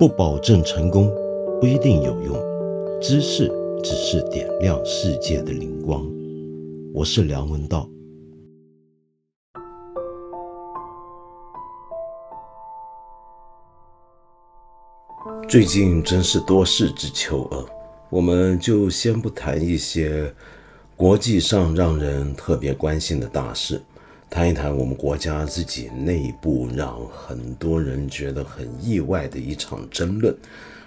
不保证成功，不一定有用。知识只是点亮世界的灵光。我是梁文道。最近真是多事之秋啊！我们就先不谈一些国际上让人特别关心的大事。谈一谈我们国家自己内部让很多人觉得很意外的一场争论，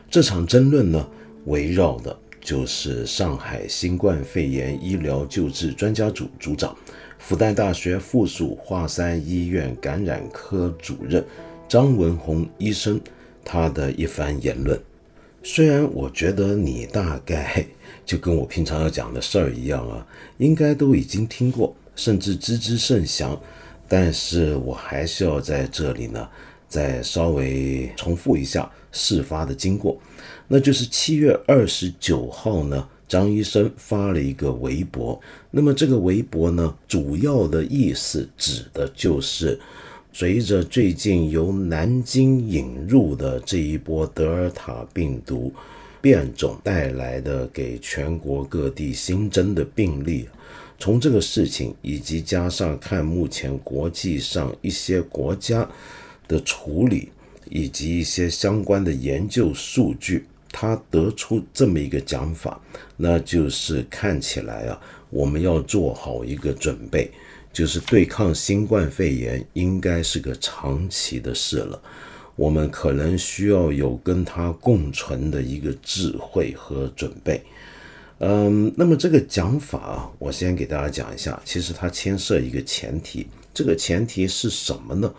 这场争论呢，围绕的就是上海新冠肺炎医疗救治专家组组长、复旦大学附属华山医院感染科主任张文宏医生他的一番言论。虽然我觉得你大概 就跟我平常要讲的事儿一样啊，应该都已经听过。甚至知之甚详，但是我还是要在这里呢，再稍微重复一下事发的经过。那就是七月二十九号呢，张医生发了一个微博。那么这个微博呢，主要的意思指的就是，随着最近由南京引入的这一波德尔塔病毒变种带来的给全国各地新增的病例。从这个事情，以及加上看目前国际上一些国家的处理，以及一些相关的研究数据，他得出这么一个讲法，那就是看起来啊，我们要做好一个准备，就是对抗新冠肺炎应该是个长期的事了，我们可能需要有跟它共存的一个智慧和准备。嗯，那么这个讲法啊，我先给大家讲一下。其实它牵涉一个前提，这个前提是什么呢？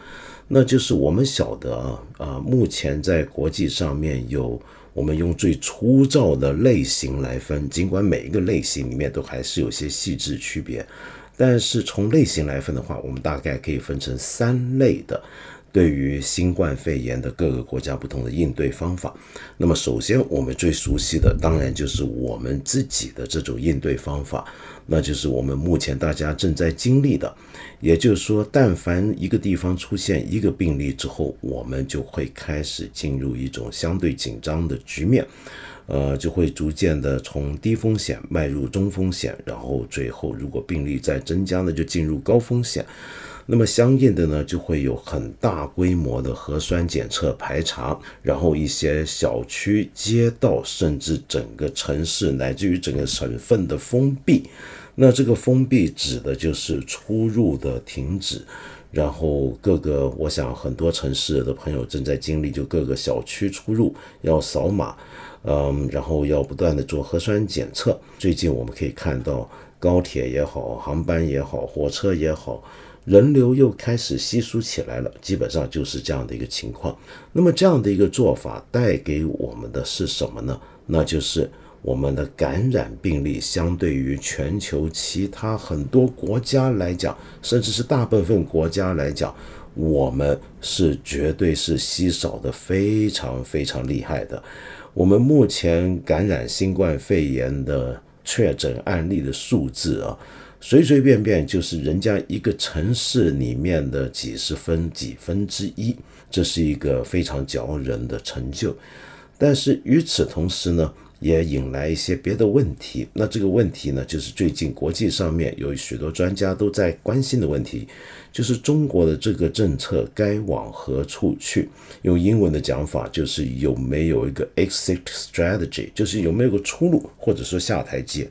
那就是我们晓得啊，啊，目前在国际上面有我们用最粗糙的类型来分，尽管每一个类型里面都还是有些细致区别，但是从类型来分的话，我们大概可以分成三类的。对于新冠肺炎的各个国家不同的应对方法，那么首先我们最熟悉的当然就是我们自己的这种应对方法，那就是我们目前大家正在经历的，也就是说，但凡一个地方出现一个病例之后，我们就会开始进入一种相对紧张的局面，呃，就会逐渐的从低风险迈入中风险，然后最后如果病例再增加呢，就进入高风险。那么相应的呢，就会有很大规模的核酸检测排查，然后一些小区、街道，甚至整个城市乃至于整个省份的封闭。那这个封闭指的就是出入的停止，然后各个，我想很多城市的朋友正在经历，就各个小区出入要扫码，嗯，然后要不断的做核酸检测。最近我们可以看到，高铁也好，航班也好，火车也好。人流又开始稀疏起来了，基本上就是这样的一个情况。那么这样的一个做法带给我们的是什么呢？那就是我们的感染病例相对于全球其他很多国家来讲，甚至是大部分国家来讲，我们是绝对是稀少的，非常非常厉害的。我们目前感染新冠肺炎的确诊案例的数字啊。随随便便就是人家一个城市里面的几十分几分之一，这是一个非常骄人的成就。但是与此同时呢，也引来一些别的问题。那这个问题呢，就是最近国际上面有许多专家都在关心的问题，就是中国的这个政策该往何处去？用英文的讲法就是有没有一个 exit strategy，就是有没有个出路，或者说下台阶。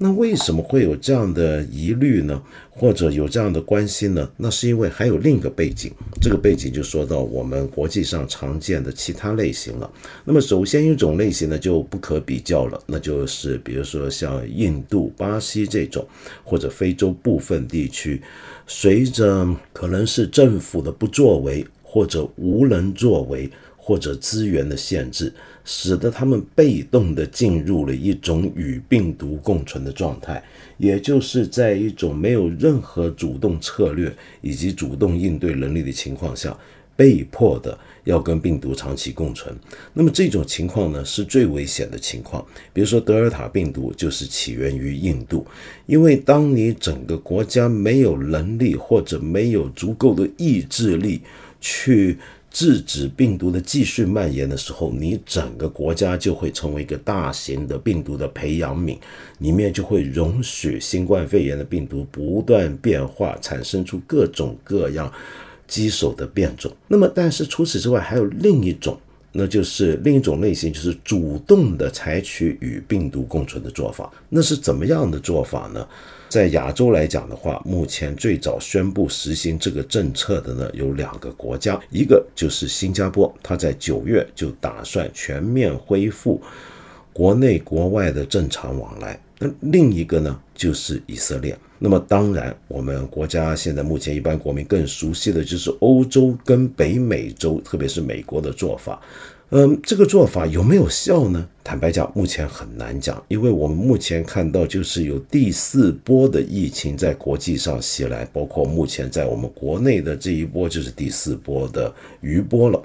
那为什么会有这样的疑虑呢？或者有这样的关心呢？那是因为还有另一个背景，这个背景就说到我们国际上常见的其他类型了。那么首先一种类型呢就不可比较了，那就是比如说像印度、巴西这种，或者非洲部分地区，随着可能是政府的不作为，或者无能作为。或者资源的限制，使得他们被动地进入了一种与病毒共存的状态，也就是在一种没有任何主动策略以及主动应对能力的情况下，被迫的要跟病毒长期共存。那么这种情况呢，是最危险的情况。比如说德尔塔病毒就是起源于印度，因为当你整个国家没有能力或者没有足够的意志力去。制止病毒的继续蔓延的时候，你整个国家就会成为一个大型的病毒的培养皿，里面就会容许新冠肺炎的病毒不断变化，产生出各种各样棘手的变种。那么，但是除此之外，还有另一种。那就是另一种类型，就是主动的采取与病毒共存的做法。那是怎么样的做法呢？在亚洲来讲的话，目前最早宣布实行这个政策的呢，有两个国家，一个就是新加坡，它在九月就打算全面恢复国内国外的正常往来。那另一个呢，就是以色列。那么当然，我们国家现在目前一般国民更熟悉的就是欧洲跟北美洲，特别是美国的做法。嗯，这个做法有没有效呢？坦白讲，目前很难讲，因为我们目前看到就是有第四波的疫情在国际上袭来，包括目前在我们国内的这一波就是第四波的余波了。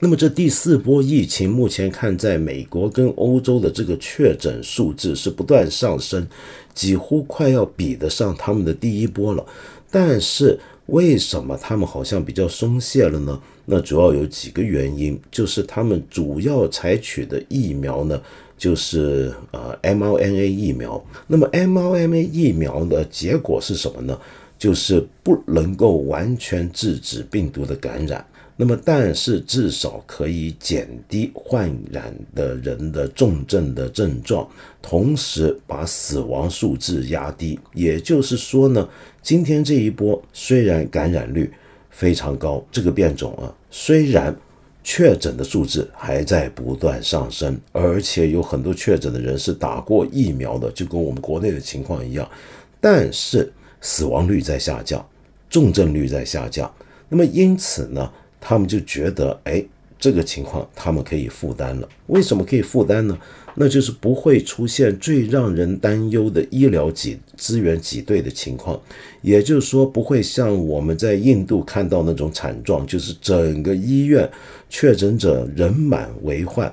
那么这第四波疫情目前看，在美国跟欧洲的这个确诊数字是不断上升，几乎快要比得上他们的第一波了。但是为什么他们好像比较松懈了呢？那主要有几个原因，就是他们主要采取的疫苗呢，就是呃 mRNA 疫苗。那么 mRNA 疫苗的结果是什么呢？就是不能够完全制止病毒的感染。那么，但是至少可以减低患染的人的重症的症状，同时把死亡数字压低。也就是说呢，今天这一波虽然感染率非常高，这个变种啊，虽然确诊的数字还在不断上升，而且有很多确诊的人是打过疫苗的，就跟我们国内的情况一样，但是死亡率在下降，重症率在下降。那么因此呢？他们就觉得，哎，这个情况他们可以负担了。为什么可以负担呢？那就是不会出现最让人担忧的医疗挤资源挤兑的情况，也就是说，不会像我们在印度看到那种惨状，就是整个医院确诊者人满为患。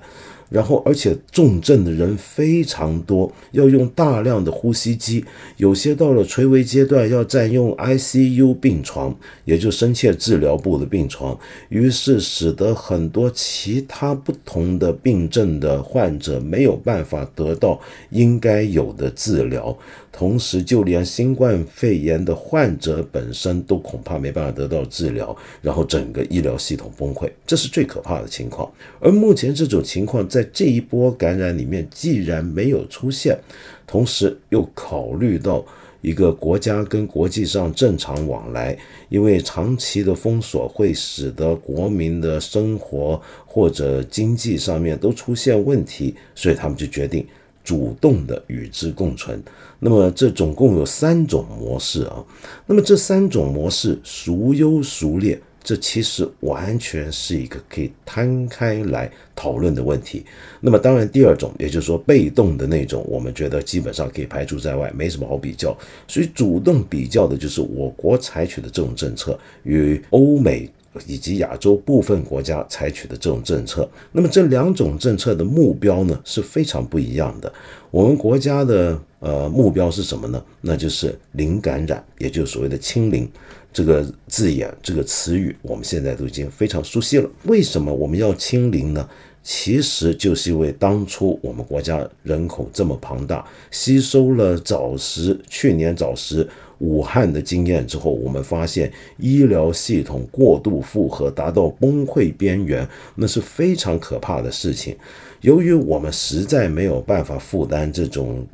然后，而且重症的人非常多，要用大量的呼吸机，有些到了垂危阶段要占用 ICU 病床，也就深切治疗部的病床。于是，使得很多其他不同的病症的患者没有办法得到应该有的治疗。同时，就连新冠肺炎的患者本身都恐怕没办法得到治疗，然后整个医疗系统崩溃，这是最可怕的情况。而目前这种情况在这一波感染里面既然没有出现，同时又考虑到一个国家跟国际上正常往来，因为长期的封锁会使得国民的生活或者经济上面都出现问题，所以他们就决定。主动的与之共存，那么这总共有三种模式啊。那么这三种模式孰优孰劣，这其实完全是一个可以摊开来讨论的问题。那么当然，第二种，也就是说被动的那种，我们觉得基本上可以排除在外，没什么好比较。所以主动比较的就是我国采取的这种政策与欧美。以及亚洲部分国家采取的这种政策，那么这两种政策的目标呢是非常不一样的。我们国家的呃目标是什么呢？那就是零感染，也就是所谓的清零这个字眼，这个词语我们现在都已经非常熟悉了。为什么我们要清零呢？其实就是因为当初我们国家人口这么庞大，吸收了早时去年早时。武汉的经验之后，我们发现医疗系统过度负荷，达到崩溃边缘，那是非常可怕的事情。由于我们实在没有办法负担这种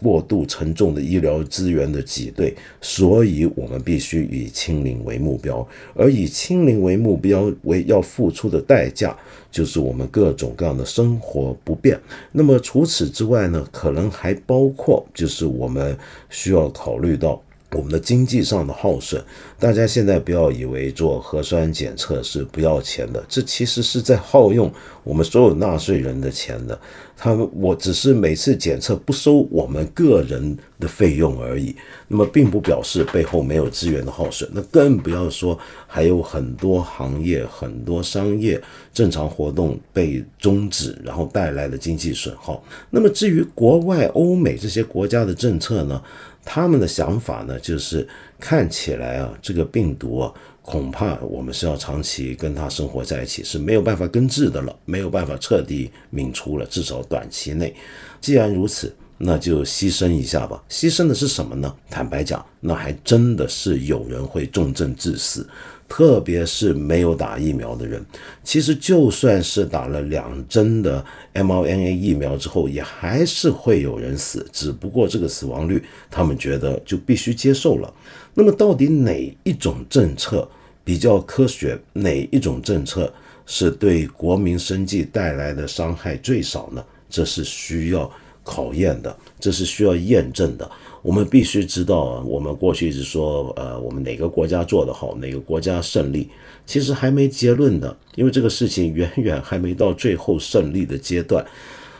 过度沉重的医疗资源的挤兑，所以我们必须以清零为目标。而以清零为目标，为要付出的代价，就是我们各种各样的生活不便。那么除此之外呢，可能还包括就是我们需要考虑到。我们的经济上的耗损，大家现在不要以为做核酸检测是不要钱的，这其实是在耗用我们所有纳税人的钱的。他们我只是每次检测不收我们个人的费用而已，那么并不表示背后没有资源的耗损。那更不要说还有很多行业、很多商业正常活动被终止，然后带来的经济损耗。那么至于国外欧美这些国家的政策呢？他们的想法呢，就是看起来啊，这个病毒啊，恐怕我们是要长期跟它生活在一起，是没有办法根治的了，没有办法彻底泯除了，至少短期内。既然如此，那就牺牲一下吧。牺牲的是什么呢？坦白讲，那还真的是有人会重症致死。特别是没有打疫苗的人，其实就算是打了两针的 mRNA 疫苗之后，也还是会有人死。只不过这个死亡率，他们觉得就必须接受了。那么，到底哪一种政策比较科学？哪一种政策是对国民生计带来的伤害最少呢？这是需要考验的，这是需要验证的。我们必须知道，我们过去一直说，呃，我们哪个国家做得好，哪个国家胜利，其实还没结论的，因为这个事情远远还没到最后胜利的阶段。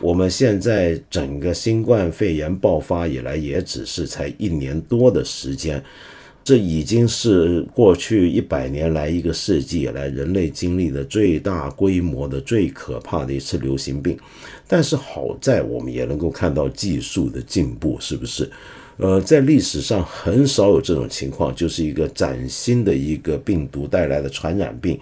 我们现在整个新冠肺炎爆发以来，也只是才一年多的时间。这已经是过去一百年来一个世纪以来人类经历的最大规模的、最可怕的一次流行病。但是好在我们也能够看到技术的进步，是不是？呃，在历史上很少有这种情况，就是一个崭新的一个病毒带来的传染病。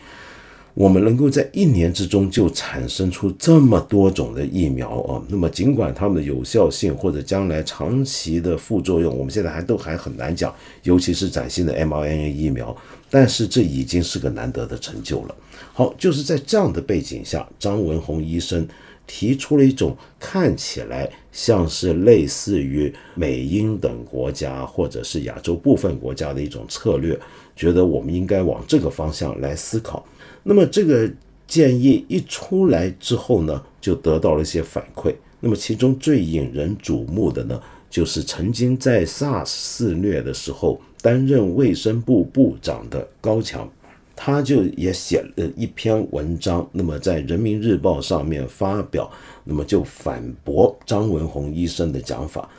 我们能够在一年之中就产生出这么多种的疫苗啊，那么尽管它们的有效性或者将来长期的副作用，我们现在还都还很难讲，尤其是崭新的 mRNA 疫苗，但是这已经是个难得的成就了。好，就是在这样的背景下，张文宏医生提出了一种看起来像是类似于美英等国家或者是亚洲部分国家的一种策略，觉得我们应该往这个方向来思考。那么这个建议一出来之后呢，就得到了一些反馈。那么其中最引人瞩目的呢，就是曾经在 SARS 肆虐的时候担任卫生部部长的高强，他就也写了一篇文章，那么在人民日报上面发表，那么就反驳张文宏医生的讲法。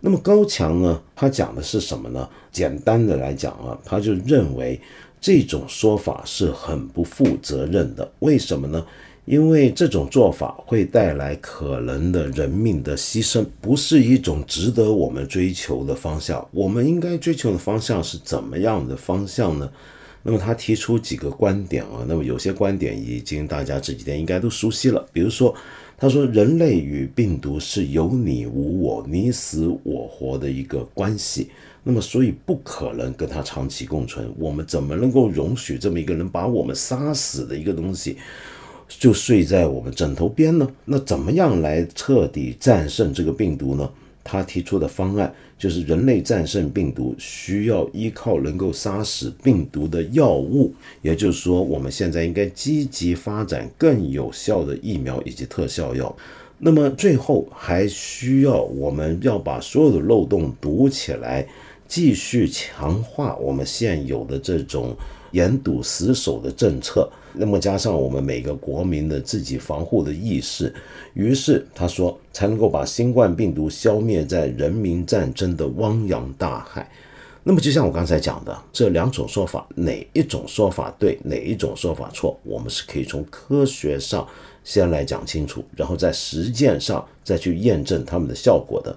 那么高强呢，他讲的是什么呢？简单的来讲啊，他就认为。这种说法是很不负责任的，为什么呢？因为这种做法会带来可能的人命的牺牲，不是一种值得我们追求的方向。我们应该追求的方向是怎么样的方向呢？那么他提出几个观点啊，那么有些观点已经大家这几天应该都熟悉了，比如说，他说人类与病毒是有你无我、你死我活的一个关系。那么，所以不可能跟他长期共存。我们怎么能够容许这么一个人把我们杀死的一个东西，就睡在我们枕头边呢？那怎么样来彻底战胜这个病毒呢？他提出的方案就是，人类战胜病毒需要依靠能够杀死病毒的药物，也就是说，我们现在应该积极发展更有效的疫苗以及特效药。那么最后还需要我们要把所有的漏洞堵起来。继续强化我们现有的这种严堵死守的政策，那么加上我们每个国民的自己防护的意识，于是他说才能够把新冠病毒消灭在人民战争的汪洋大海。那么就像我刚才讲的，这两种说法哪一种说法对，哪一种说法错，我们是可以从科学上先来讲清楚，然后在实践上再去验证他们的效果的。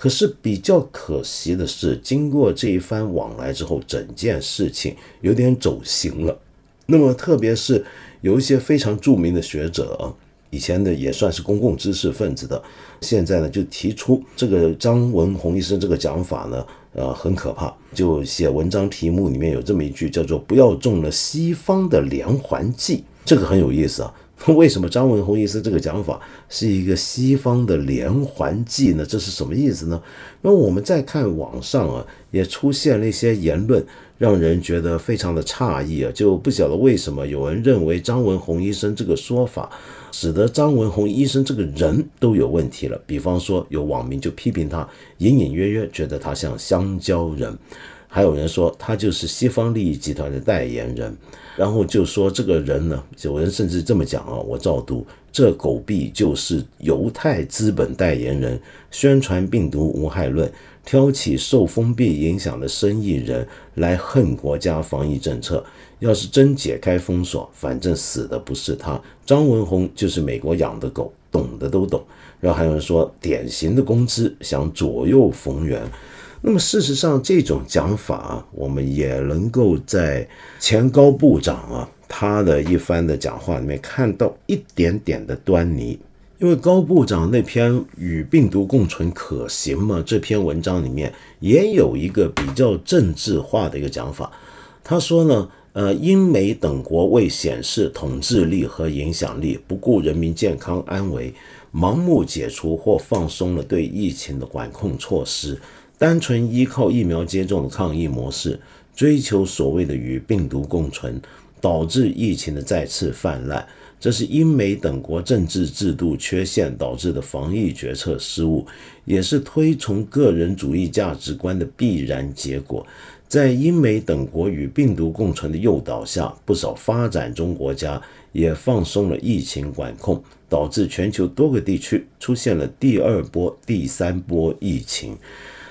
可是比较可惜的是，经过这一番往来之后，整件事情有点走形了。那么，特别是有一些非常著名的学者啊，以前的也算是公共知识分子的，现在呢就提出这个张文宏医生这个讲法呢，呃，很可怕。就写文章题目里面有这么一句，叫做“不要中了西方的连环计”，这个很有意思啊。为什么张文宏医生这个讲法是一个西方的连环计呢？这是什么意思呢？那我们再看网上啊，也出现了一些言论，让人觉得非常的诧异啊，就不晓得为什么有人认为张文宏医生这个说法，使得张文宏医生这个人都有问题了。比方说，有网民就批评他，隐隐约约觉得他像香蕉人。还有人说他就是西方利益集团的代言人，然后就说这个人呢，有人甚至这么讲啊，我照读，这狗币就是犹太资本代言人，宣传病毒无害论，挑起受封闭影响的生意人来恨国家防疫政策。要是真解开封锁，反正死的不是他，张文宏就是美国养的狗，懂的都懂。然后还有人说典型的工资想左右逢源。那么事实上，这种讲法啊，我们也能够在前高部长啊他的一番的讲话里面看到一点点的端倪。因为高部长那篇“与病毒共存可行吗”这篇文章里面也有一个比较政治化的一个讲法。他说呢，呃，英美等国为显示统治力和影响力，不顾人民健康安危，盲目解除或放松了对疫情的管控措施，单纯依靠疫苗接种的抗疫模式，追求所谓的与病毒共存，导致疫情的再次泛滥。这是英美等国政治制度缺陷导致的防疫决策失误，也是推崇个人主义价值观的必然结果。在英美等国与病毒共存的诱导下，不少发展中国家也放松了疫情管控，导致全球多个地区出现了第二波、第三波疫情。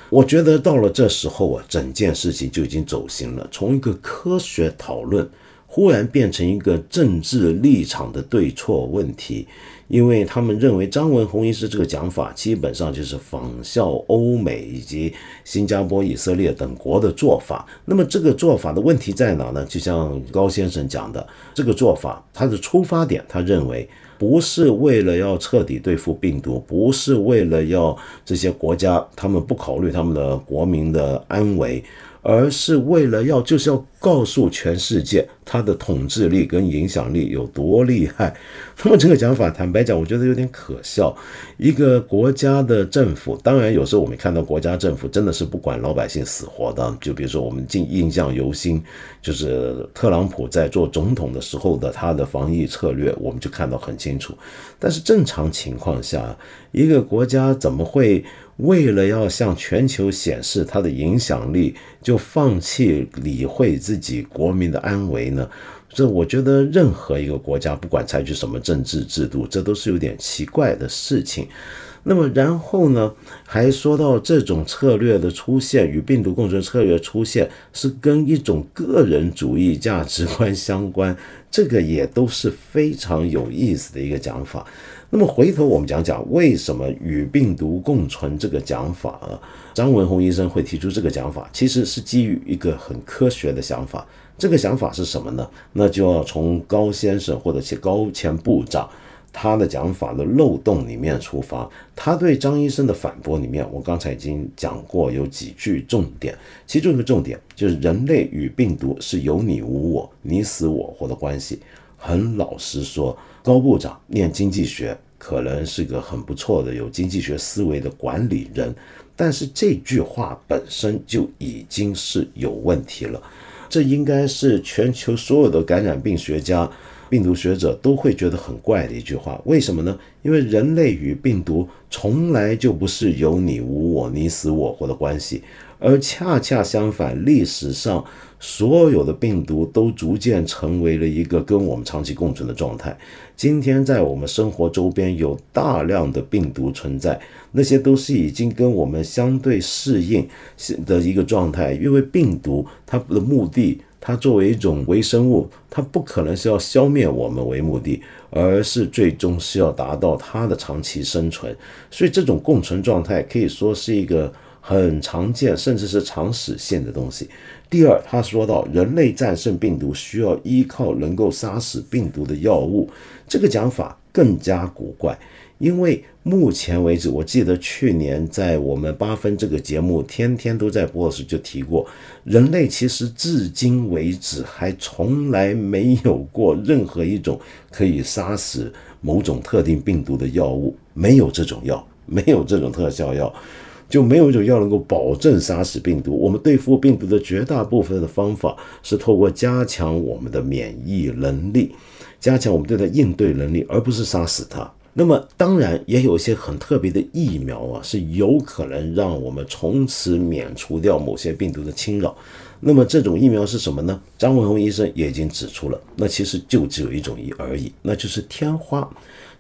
我觉得到了这时候啊，整件事情就已经走形了，从一个科学讨论。忽然变成一个政治立场的对错问题，因为他们认为张文宏医师这个讲法基本上就是仿效欧美以及新加坡、以色列等国的做法。那么这个做法的问题在哪呢？就像高先生讲的，这个做法他的出发点，他认为不是为了要彻底对付病毒，不是为了要这些国家他们不考虑他们的国民的安危。而是为了要，就是要告诉全世界他的统治力跟影响力有多厉害。那么这个讲法，坦白讲，我觉得有点可笑。一个国家的政府，当然有时候我们看到国家政府真的是不管老百姓死活的。就比如说我们印印象犹新，就是特朗普在做总统的时候的他的防疫策略，我们就看到很清楚。但是正常情况下，一个国家怎么会？为了要向全球显示它的影响力，就放弃理会自己国民的安危呢？这我觉得任何一个国家，不管采取什么政治制度，这都是有点奇怪的事情。那么然后呢，还说到这种策略的出现与病毒共存策略出现是跟一种个人主义价值观相关，这个也都是非常有意思的一个讲法。那么回头我们讲讲为什么与病毒共存这个讲法啊？张文宏医生会提出这个讲法，其实是基于一个很科学的想法。这个想法是什么呢？那就要从高先生或者是高前部长他的讲法的漏洞里面出发。他对张医生的反驳里面，我刚才已经讲过有几句重点，其中一个重点就是人类与病毒是有你无我、你死我活的关系。很老实说。高部长念经济学，可能是个很不错的有经济学思维的管理人，但是这句话本身就已经是有问题了。这应该是全球所有的感染病学家、病毒学者都会觉得很怪的一句话。为什么呢？因为人类与病毒从来就不是有你无我、你死我活的关系，而恰恰相反，历史上。所有的病毒都逐渐成为了一个跟我们长期共存的状态。今天在我们生活周边有大量的病毒存在，那些都是已经跟我们相对适应的一个状态。因为病毒它的目的，它作为一种微生物，它不可能是要消灭我们为目的，而是最终是要达到它的长期生存。所以这种共存状态可以说是一个很常见，甚至是常识性的东西。第二，他说到人类战胜病毒需要依靠能够杀死病毒的药物，这个讲法更加古怪。因为目前为止，我记得去年在我们八分这个节目天天都在播时就提过，人类其实至今为止还从来没有过任何一种可以杀死某种特定病毒的药物，没有这种药，没有这种特效药。就没有一种药能够保证杀死病毒。我们对付病毒的绝大部分的方法是透过加强我们的免疫能力，加强我们对它应对能力，而不是杀死它。那么，当然也有一些很特别的疫苗啊，是有可能让我们从此免除掉某些病毒的侵扰。那么，这种疫苗是什么呢？张文宏医生也已经指出了，那其实就只有一种一而已，那就是天花。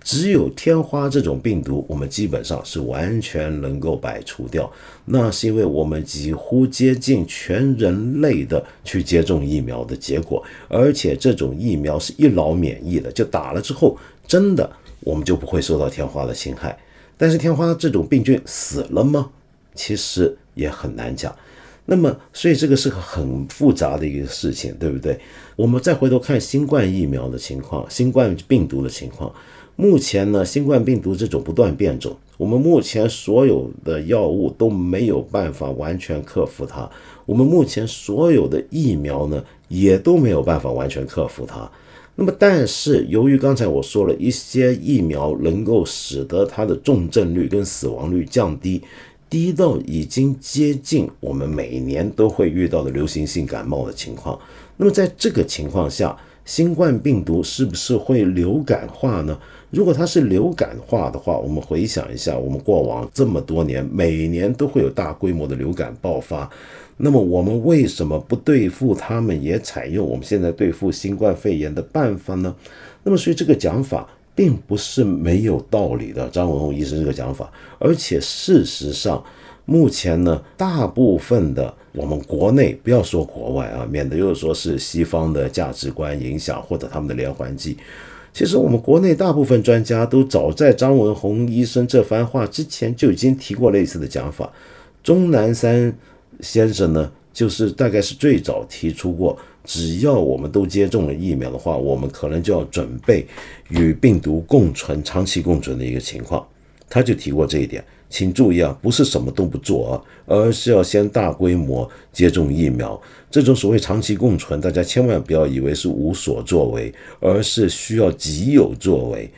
只有天花这种病毒，我们基本上是完全能够摆除掉。那是因为我们几乎接近全人类的去接种疫苗的结果，而且这种疫苗是一劳免疫的，就打了之后，真的我们就不会受到天花的侵害。但是天花这种病菌死了吗？其实也很难讲。那么，所以这个是个很复杂的一个事情，对不对？我们再回头看新冠疫苗的情况，新冠病毒的情况。目前呢，新冠病毒这种不断变种，我们目前所有的药物都没有办法完全克服它。我们目前所有的疫苗呢，也都没有办法完全克服它。那么，但是由于刚才我说了一些疫苗能够使得它的重症率跟死亡率降低。低到已经接近我们每年都会遇到的流行性感冒的情况。那么在这个情况下，新冠病毒是不是会流感化呢？如果它是流感化的话，我们回想一下，我们过往这么多年，每年都会有大规模的流感爆发。那么我们为什么不对付他们，也采用我们现在对付新冠肺炎的办法呢？那么所以这个讲法。并不是没有道理的，张文宏医生这个讲法，而且事实上，目前呢，大部分的我们国内不要说国外啊，免得又说是西方的价值观影响或者他们的连环计。其实我们国内大部分专家都早在张文宏医生这番话之前就已经提过类似的讲法。钟南山先生呢，就是大概是最早提出过。只要我们都接种了疫苗的话，我们可能就要准备与病毒共存、长期共存的一个情况。他就提过这一点，请注意啊，不是什么都不做啊，而是要先大规模接种疫苗。这种所谓长期共存，大家千万不要以为是无所作为，而是需要极有作为。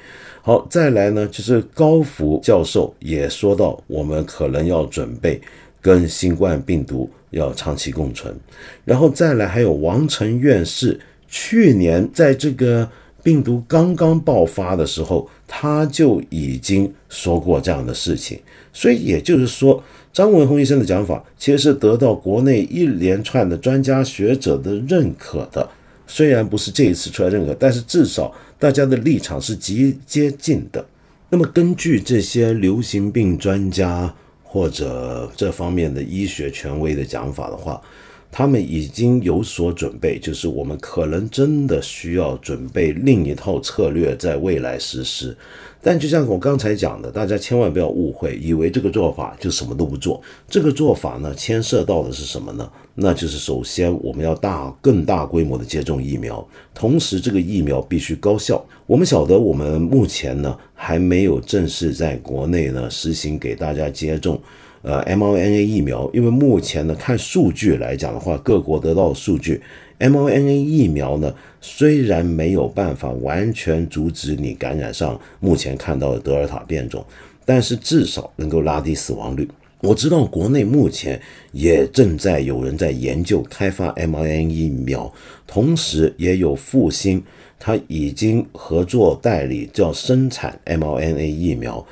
好，再来呢，就是高福教授也说到，我们可能要准备跟新冠病毒。要长期共存，然后再来还有王成院士，去年在这个病毒刚刚爆发的时候，他就已经说过这样的事情。所以也就是说，张文宏医生的讲法其实是得到国内一连串的专家学者的认可的。虽然不是这一次出来认可，但是至少大家的立场是极接近的。那么根据这些流行病专家。或者这方面的医学权威的讲法的话，他们已经有所准备，就是我们可能真的需要准备另一套策略在未来实施。但就像我刚才讲的，大家千万不要误会，以为这个做法就什么都不做。这个做法呢，牵涉到的是什么呢？那就是首先我们要大更大规模的接种疫苗，同时这个疫苗必须高效。我们晓得我们目前呢还没有正式在国内呢实行给大家接种呃 mRNA 疫苗，因为目前呢看数据来讲的话，各国得到的数据，mRNA 疫苗呢虽然没有办法完全阻止你感染上目前看到的德尔塔变种，但是至少能够拉低死亡率。我知道国内目前也正在有人在研究开发 mRNA 疫苗，同时也有复星，他已经合作代理叫生产 mRNA 疫苗。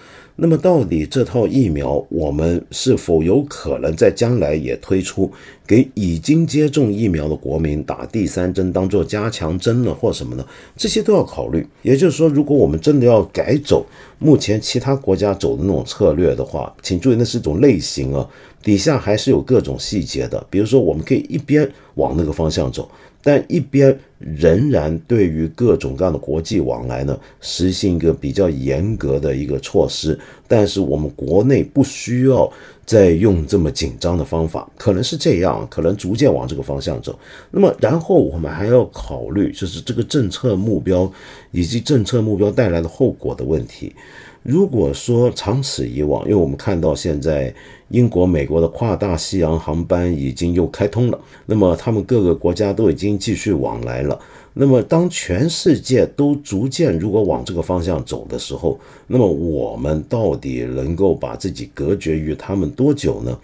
那么，到底这套疫苗我们是否有可能在将来也推出，给已经接种疫苗的国民打第三针当做加强针呢，或什么呢？这些都要考虑。也就是说，如果我们真的要改走目前其他国家走的那种策略的话，请注意，那是一种类型啊，底下还是有各种细节的。比如说，我们可以一边往那个方向走。但一边仍然对于各种各样的国际往来呢，实行一个比较严格的一个措施。但是我们国内不需要再用这么紧张的方法，可能是这样，可能逐渐往这个方向走。那么，然后我们还要考虑，就是这个政策目标以及政策目标带来的后果的问题。如果说长此以往，因为我们看到现在英国、美国的跨大西洋航班已经又开通了，那么他们各个国家都已经继续往来了。那么当全世界都逐渐如果往这个方向走的时候，那么我们到底能够把自己隔绝于他们多久呢？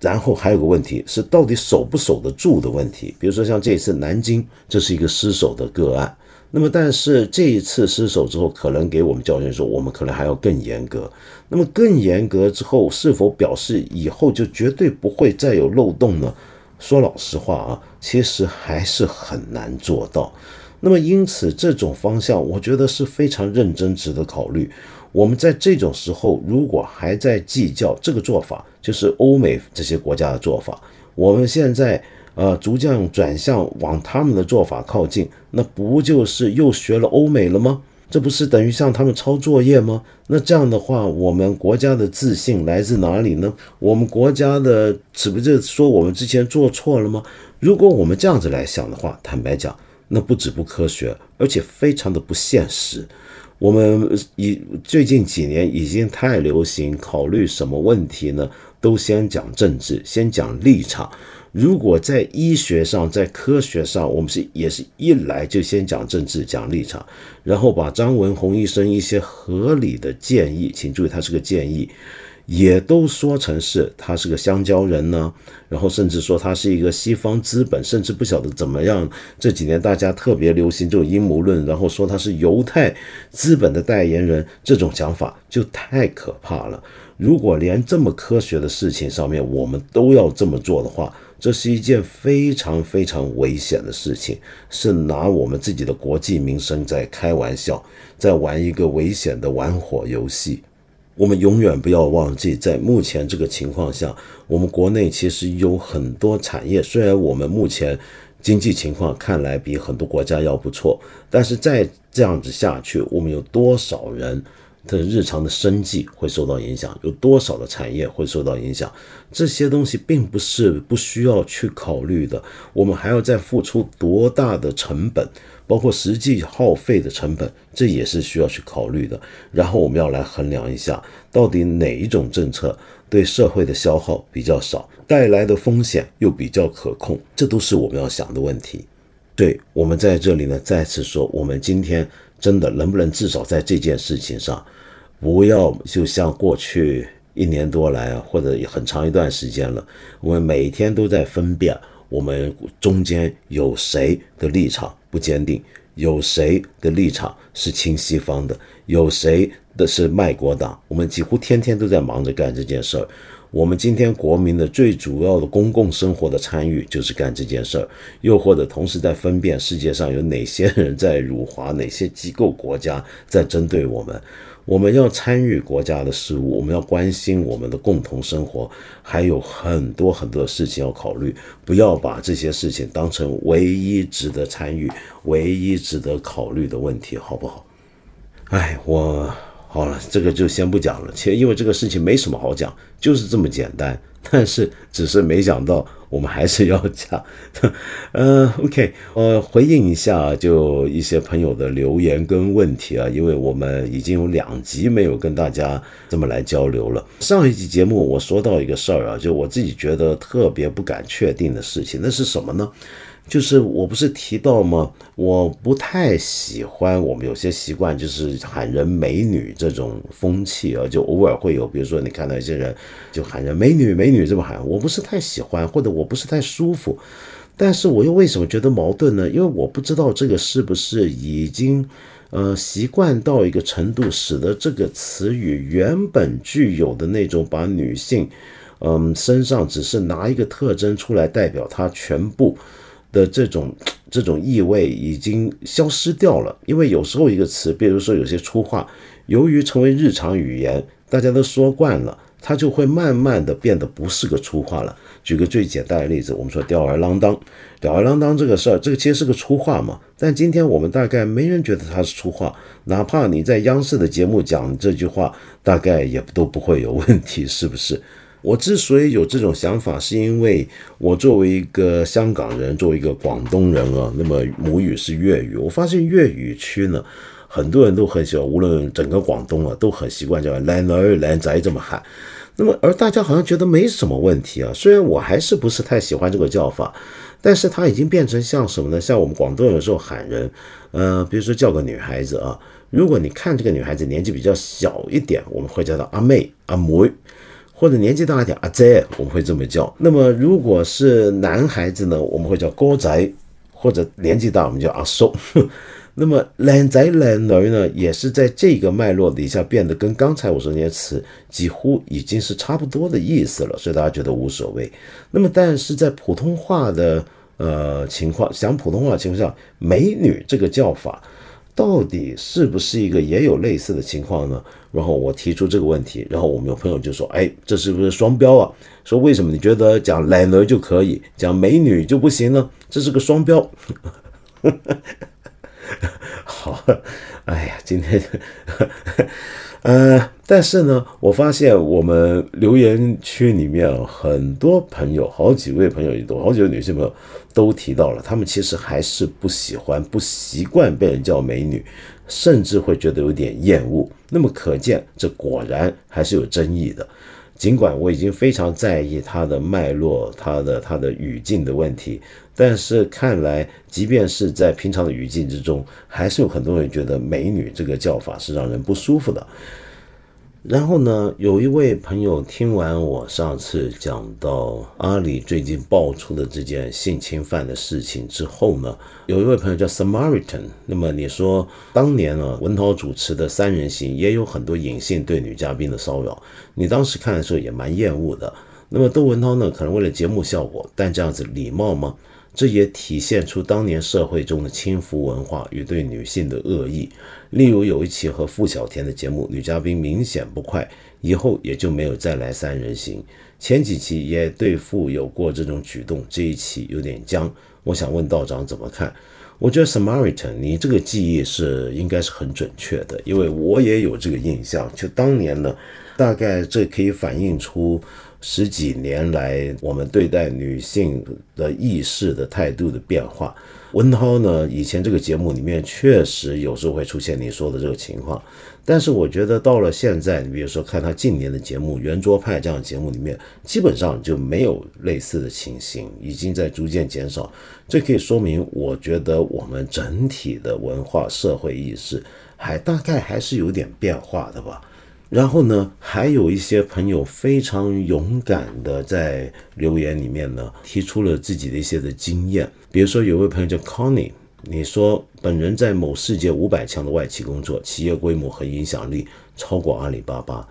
然后还有个问题是，到底守不守得住的问题。比如说像这次南京，这是一个失守的个案。那么，但是这一次失手之后，可能给我们教训说，我们可能还要更严格。那么更严格之后，是否表示以后就绝对不会再有漏洞呢？说老实话啊，其实还是很难做到。那么因此，这种方向我觉得是非常认真、值得考虑。我们在这种时候，如果还在计较这个做法，就是欧美这些国家的做法，我们现在。呃，逐渐转向往他们的做法靠近，那不就是又学了欧美了吗？这不是等于向他们抄作业吗？那这样的话，我们国家的自信来自哪里呢？我们国家的岂不是说我们之前做错了吗？如果我们这样子来想的话，坦白讲，那不止不科学，而且非常的不现实。我们以最近几年已经太流行考虑什么问题呢？都先讲政治，先讲立场。如果在医学上，在科学上，我们是也是一来就先讲政治、讲立场，然后把张文宏医生一些合理的建议，请注意，他是个建议。也都说成是他是个香蕉人呢，然后甚至说他是一个西方资本，甚至不晓得怎么样。这几年大家特别流行这种阴谋论，然后说他是犹太资本的代言人，这种讲法就太可怕了。如果连这么科学的事情上面我们都要这么做的话，这是一件非常非常危险的事情，是拿我们自己的国计民生在开玩笑，在玩一个危险的玩火游戏。我们永远不要忘记，在目前这个情况下，我们国内其实有很多产业。虽然我们目前经济情况看来比很多国家要不错，但是再这样子下去，我们有多少人的日常的生计会受到影响？有多少的产业会受到影响？这些东西并不是不需要去考虑的。我们还要再付出多大的成本？包括实际耗费的成本，这也是需要去考虑的。然后我们要来衡量一下，到底哪一种政策对社会的消耗比较少，带来的风险又比较可控，这都是我们要想的问题。对我们在这里呢，再次说，我们今天真的能不能至少在这件事情上，不要就像过去一年多来啊，或者很长一段时间了，我们每天都在分辨。我们中间有谁的立场不坚定？有谁的立场是亲西方的？有谁的是卖国党？我们几乎天天都在忙着干这件事儿。我们今天国民的最主要的公共生活的参与就是干这件事儿，又或者同时在分辨世界上有哪些人在辱华，哪些机构国家在针对我们。我们要参与国家的事务，我们要关心我们的共同生活，还有很多很多的事情要考虑。不要把这些事情当成唯一值得参与、唯一值得考虑的问题，好不好？哎，我好了，这个就先不讲了。其实因为这个事情没什么好讲，就是这么简单。但是只是没想到。我们还是要讲，嗯，OK，我回应一下，就一些朋友的留言跟问题啊，因为我们已经有两集没有跟大家这么来交流了。上一集节目我说到一个事儿啊，就我自己觉得特别不敢确定的事情，那是什么呢？就是我不是提到吗？我不太喜欢我们有些习惯，就是喊人美女这种风气啊，就偶尔会有，比如说你看到一些人就喊人美女美女这么喊，我不是太喜欢，或者我不是太舒服。但是我又为什么觉得矛盾呢？因为我不知道这个是不是已经呃习惯到一个程度，使得这个词语原本具有的那种把女性嗯身上只是拿一个特征出来代表她全部。的这种这种意味已经消失掉了，因为有时候一个词，比如说有些粗话，由于成为日常语言，大家都说惯了，它就会慢慢的变得不是个粗话了。举个最简单的例子，我们说吊儿郎当，吊儿郎当这个事儿，这个其实是个粗话嘛，但今天我们大概没人觉得它是粗话，哪怕你在央视的节目讲这句话，大概也都不会有问题，是不是？我之所以有这种想法，是因为我作为一个香港人，作为一个广东人啊，那么母语是粤语。我发现粤语区呢，很多人都很喜欢，无论整个广东啊，都很习惯叫“男儿男仔”这么喊。那么，而大家好像觉得没什么问题啊。虽然我还是不是太喜欢这个叫法，但是它已经变成像什么呢？像我们广东有时候喊人，呃，比如说叫个女孩子啊，如果你看这个女孩子年纪比较小一点，我们会叫她阿妹、阿妹。或者年纪大一点，阿仔，我们会这么叫。那么如果是男孩子呢，我们会叫哥仔，或者年纪大，我们叫阿叔。那么靓仔靓女呢，也是在这个脉络底下变得跟刚才我说那些词几乎已经是差不多的意思了，所以大家觉得无所谓。那么但是在普通话的呃情况，讲普通话的情况下，美女这个叫法。到底是不是一个也有类似的情况呢？然后我提出这个问题，然后我们有朋友就说：“哎，这是不是双标啊？说为什么你觉得讲奶奶就可以，讲美女就不行呢？这是个双标。”好，哎呀，今天，呃，但是呢，我发现我们留言区里面很多朋友，好几位朋友也都，好几位女性朋友都提到了，他们其实还是不喜欢、不习惯被人叫美女，甚至会觉得有点厌恶。那么可见，这果然还是有争议的。尽管我已经非常在意它的脉络、它的它的语境的问题，但是看来，即便是在平常的语境之中，还是有很多人觉得“美女”这个叫法是让人不舒服的。然后呢，有一位朋友听完我上次讲到阿里最近爆出的这件性侵犯的事情之后呢，有一位朋友叫 Samaritan。那么你说，当年呢，文涛主持的三人行也有很多隐性对女嘉宾的骚扰，你当时看的时候也蛮厌恶的。那么窦文涛呢，可能为了节目效果，但这样子礼貌吗？这也体现出当年社会中的轻浮文化与对女性的恶意。例如有一期和付小田的节目，女嘉宾明显不快，以后也就没有再来三人行。前几期也对付有过这种举动，这一期有点僵。我想问道长怎么看？我觉得 Samaritan，你这个记忆是应该是很准确的，因为我也有这个印象。就当年呢，大概这可以反映出十几年来我们对待女性的意识的态度的变化。文涛呢？以前这个节目里面确实有时候会出现你说的这个情况，但是我觉得到了现在，你比如说看他近年的节目《圆桌派》这样的节目里面，基本上就没有类似的情形，已经在逐渐减少。这可以说明，我觉得我们整体的文化社会意识还大概还是有点变化的吧。然后呢，还有一些朋友非常勇敢的在留言里面呢，提出了自己的一些的经验。比如说，有位朋友叫 Connie，你说本人在某世界五百强的外企工作，企业规模和影响力超过阿里巴巴。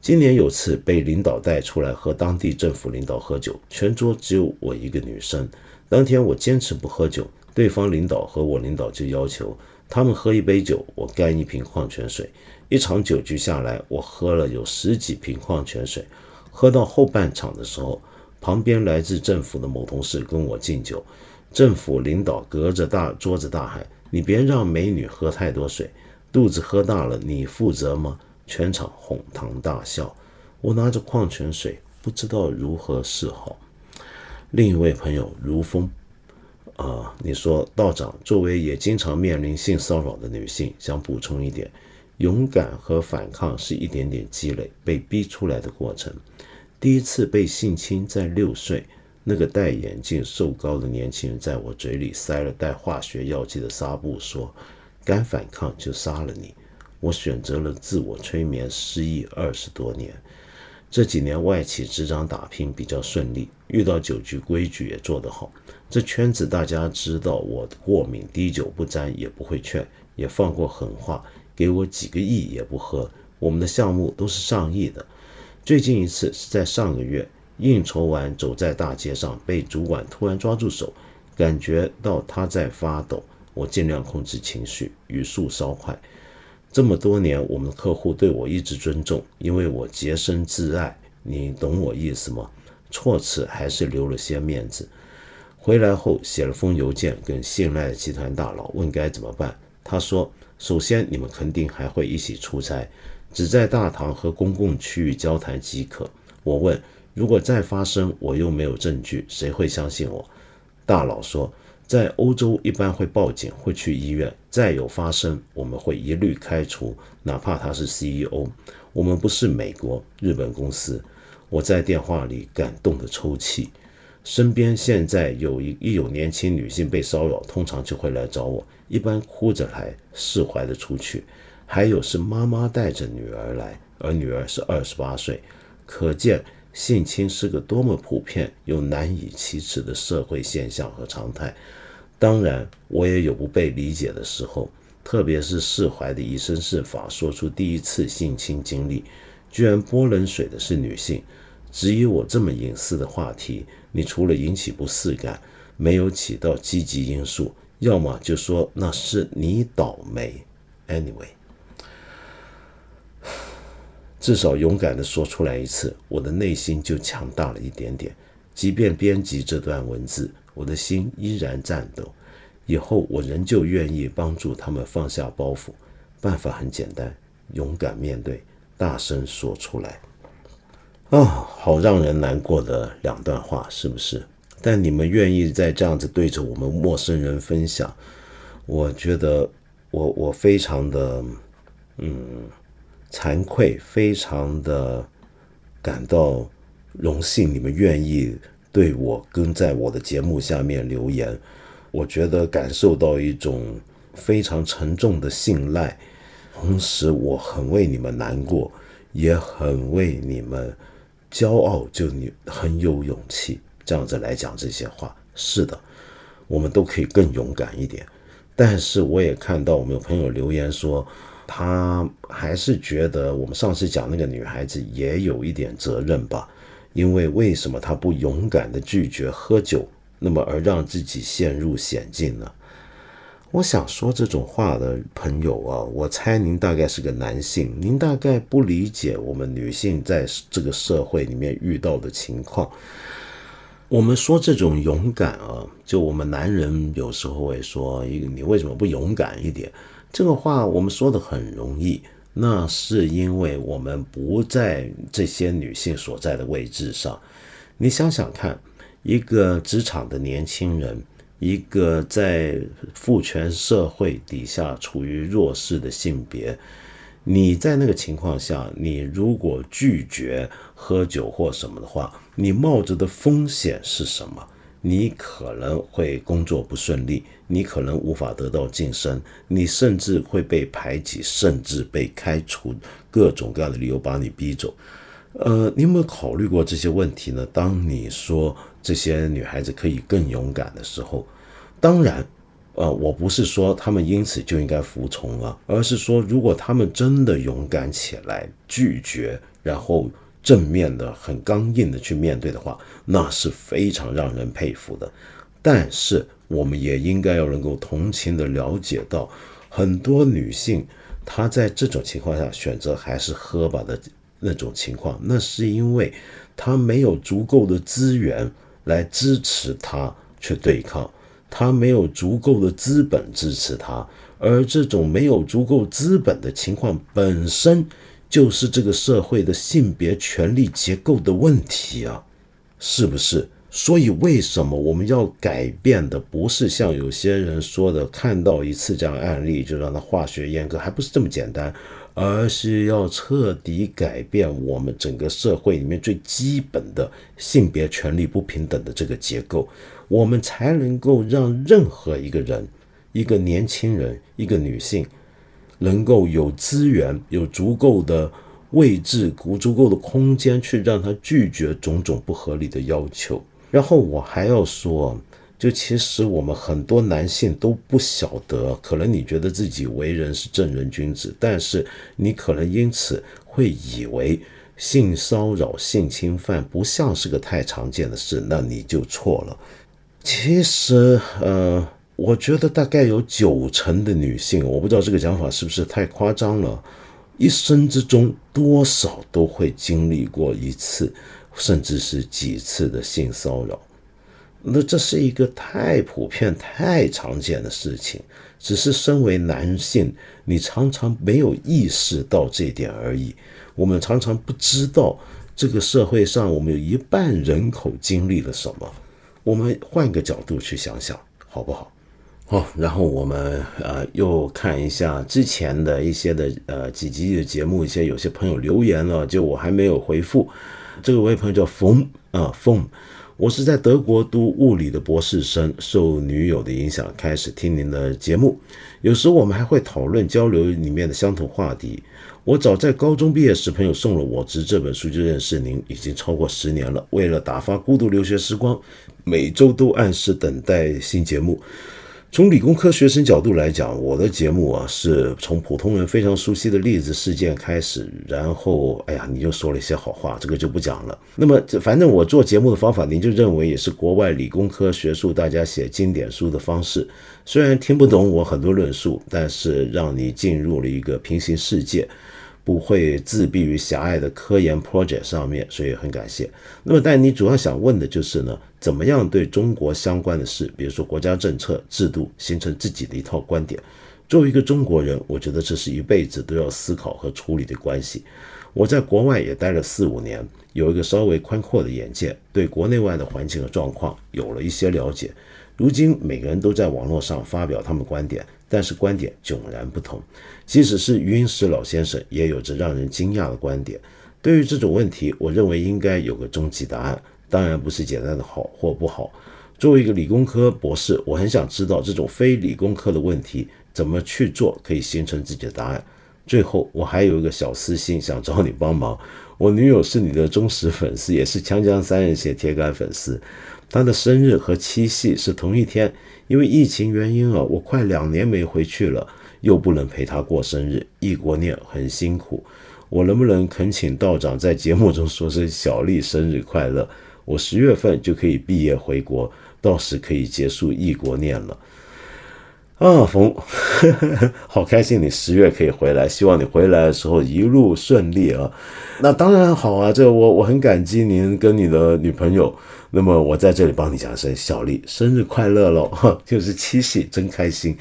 今年有次被领导带出来和当地政府领导喝酒，全桌只有我一个女生。当天我坚持不喝酒，对方领导和我领导就要求他们喝一杯酒，我干一瓶矿泉水。一场酒局下来，我喝了有十几瓶矿泉水。喝到后半场的时候，旁边来自政府的某同事跟我敬酒，政府领导隔着大桌子大喊：“你别让美女喝太多水，肚子喝大了你负责吗？”全场哄堂大笑。我拿着矿泉水，不知道如何是好。另一位朋友如风，啊，你说道长作为也经常面临性骚扰的女性，想补充一点。勇敢和反抗是一点点积累被逼出来的过程。第一次被性侵在六岁，那个戴眼镜、瘦高的年轻人在我嘴里塞了带化学药剂的纱布，说：“敢反抗就杀了你。”我选择了自我催眠，失忆二十多年。这几年外企执掌打拼比较顺利，遇到酒局规矩也做得好。这圈子大家知道我过敏，滴酒不沾，也不会劝，也放过狠话。给我几个亿也不喝，我们的项目都是上亿的。最近一次是在上个月，应酬完走在大街上，被主管突然抓住手，感觉到他在发抖。我尽量控制情绪，语速稍快。这么多年，我们的客户对我一直尊重，因为我洁身自爱。你懂我意思吗？措辞还是留了些面子。回来后写了封邮件，跟信赖集团大佬问该怎么办。他说。首先，你们肯定还会一起出差，只在大堂和公共区域交谈即可。我问：如果再发生，我又没有证据，谁会相信我？大佬说：在欧洲一般会报警，会去医院。再有发生，我们会一律开除，哪怕他是 CEO。我们不是美国、日本公司。我在电话里感动的抽泣。身边现在有一一有年轻女性被骚扰，通常就会来找我。一般哭着来，释怀的出去；还有是妈妈带着女儿来，而女儿是二十八岁，可见性侵是个多么普遍又难以启齿的社会现象和常态。当然，我也有不被理解的时候，特别是释怀的以身试法，说出第一次性侵经历，居然泼冷水的是女性，质疑我这么隐私的话题，你除了引起不适感，没有起到积极因素。要么就说那是你倒霉，anyway，至少勇敢的说出来一次，我的内心就强大了一点点。即便编辑这段文字，我的心依然颤抖。以后我仍旧愿意帮助他们放下包袱，办法很简单，勇敢面对，大声说出来。啊，好让人难过的两段话，是不是？但你们愿意在这样子对着我们陌生人分享，我觉得我我非常的嗯惭愧，非常的感到荣幸，你们愿意对我跟在我的节目下面留言，我觉得感受到一种非常沉重的信赖，同时我很为你们难过，也很为你们骄傲，就你很有勇气。这样子来讲这些话，是的，我们都可以更勇敢一点。但是我也看到我们有朋友留言说，他还是觉得我们上次讲那个女孩子也有一点责任吧，因为为什么她不勇敢的拒绝喝酒，那么而让自己陷入险境呢？我想说这种话的朋友啊，我猜您大概是个男性，您大概不理解我们女性在这个社会里面遇到的情况。我们说这种勇敢啊，就我们男人有时候会说一个你为什么不勇敢一点？这个话我们说的很容易，那是因为我们不在这些女性所在的位置上。你想想看，一个职场的年轻人，一个在父权社会底下处于弱势的性别。你在那个情况下，你如果拒绝喝酒或什么的话，你冒着的风险是什么？你可能会工作不顺利，你可能无法得到晋升，你甚至会被排挤，甚至被开除，各种各样的理由把你逼走。呃，你有没有考虑过这些问题呢？当你说这些女孩子可以更勇敢的时候，当然。呃，我不是说她们因此就应该服从了，而是说，如果她们真的勇敢起来，拒绝，然后正面的、很刚硬的去面对的话，那是非常让人佩服的。但是，我们也应该要能够同情的了解到，很多女性她在这种情况下选择还是喝吧的那种情况，那是因为他没有足够的资源来支持他去对抗。他没有足够的资本支持他，而这种没有足够资本的情况本身就是这个社会的性别权力结构的问题啊，是不是？所以为什么我们要改变的不是像有些人说的，看到一次这样案例就让他化学阉割，还不是这么简单，而是要彻底改变我们整个社会里面最基本的性别权利不平等的这个结构。我们才能够让任何一个人，一个年轻人，一个女性，能够有资源、有足够的位置、足足够的空间，去让他拒绝种种不合理的要求。然后我还要说，就其实我们很多男性都不晓得，可能你觉得自己为人是正人君子，但是你可能因此会以为性骚扰、性侵犯不像是个太常见的事，那你就错了。其实，呃，我觉得大概有九成的女性，我不知道这个讲法是不是太夸张了，一生之中多少都会经历过一次，甚至是几次的性骚扰。那这是一个太普遍、太常见的事情，只是身为男性，你常常没有意识到这点而已。我们常常不知道这个社会上，我们有一半人口经历了什么。我们换个角度去想想，好不好？好，然后我们呃又看一下之前的一些的呃几集的节目，一些有些朋友留言了，就我还没有回复。这个位朋友叫冯啊冯，我是在德国读物理的博士生，受女友的影响开始听您的节目，有时我们还会讨论交流里面的相同话题。我早在高中毕业时，朋友送了我《之》这本书就认识您，已经超过十年了。为了打发孤独留学时光，每周都按时等待新节目。从理工科学生角度来讲，我的节目啊，是从普通人非常熟悉的例子事件开始，然后，哎呀，你就说了一些好话，这个就不讲了。那么，这反正我做节目的方法，您就认为也是国外理工科学术大家写经典书的方式。虽然听不懂我很多论述，但是让你进入了一个平行世界。不会自闭于狭隘的科研 project 上面，所以很感谢。那么，但你主要想问的就是呢，怎么样对中国相关的事，比如说国家政策制度，形成自己的一套观点？作为一个中国人，我觉得这是一辈子都要思考和处理的关系。我在国外也待了四五年，有一个稍微宽阔的眼界，对国内外的环境和状况有了一些了解。如今每个人都在网络上发表他们观点，但是观点迥然不同。即使是余英时老先生，也有着让人惊讶的观点。对于这种问题，我认为应该有个终极答案，当然不是简单的好或不好。作为一个理工科博士，我很想知道这种非理工科的问题。怎么去做可以形成自己的答案？最后，我还有一个小私心，想找你帮忙。我女友是你的忠实粉丝，也是锵锵三人行铁杆粉丝。他的生日和七夕是同一天，因为疫情原因啊，我快两年没回去了，又不能陪他过生日，异国恋很辛苦。我能不能恳请道长在节目中说声小丽生日快乐？我十月份就可以毕业回国，到时可以结束异国恋了。啊，冯，好开心你十月可以回来，希望你回来的时候一路顺利啊。那当然好啊，这我我很感激您跟你的女朋友。那么我在这里帮你讲声小丽生日快乐喽，就是七夕，真开心。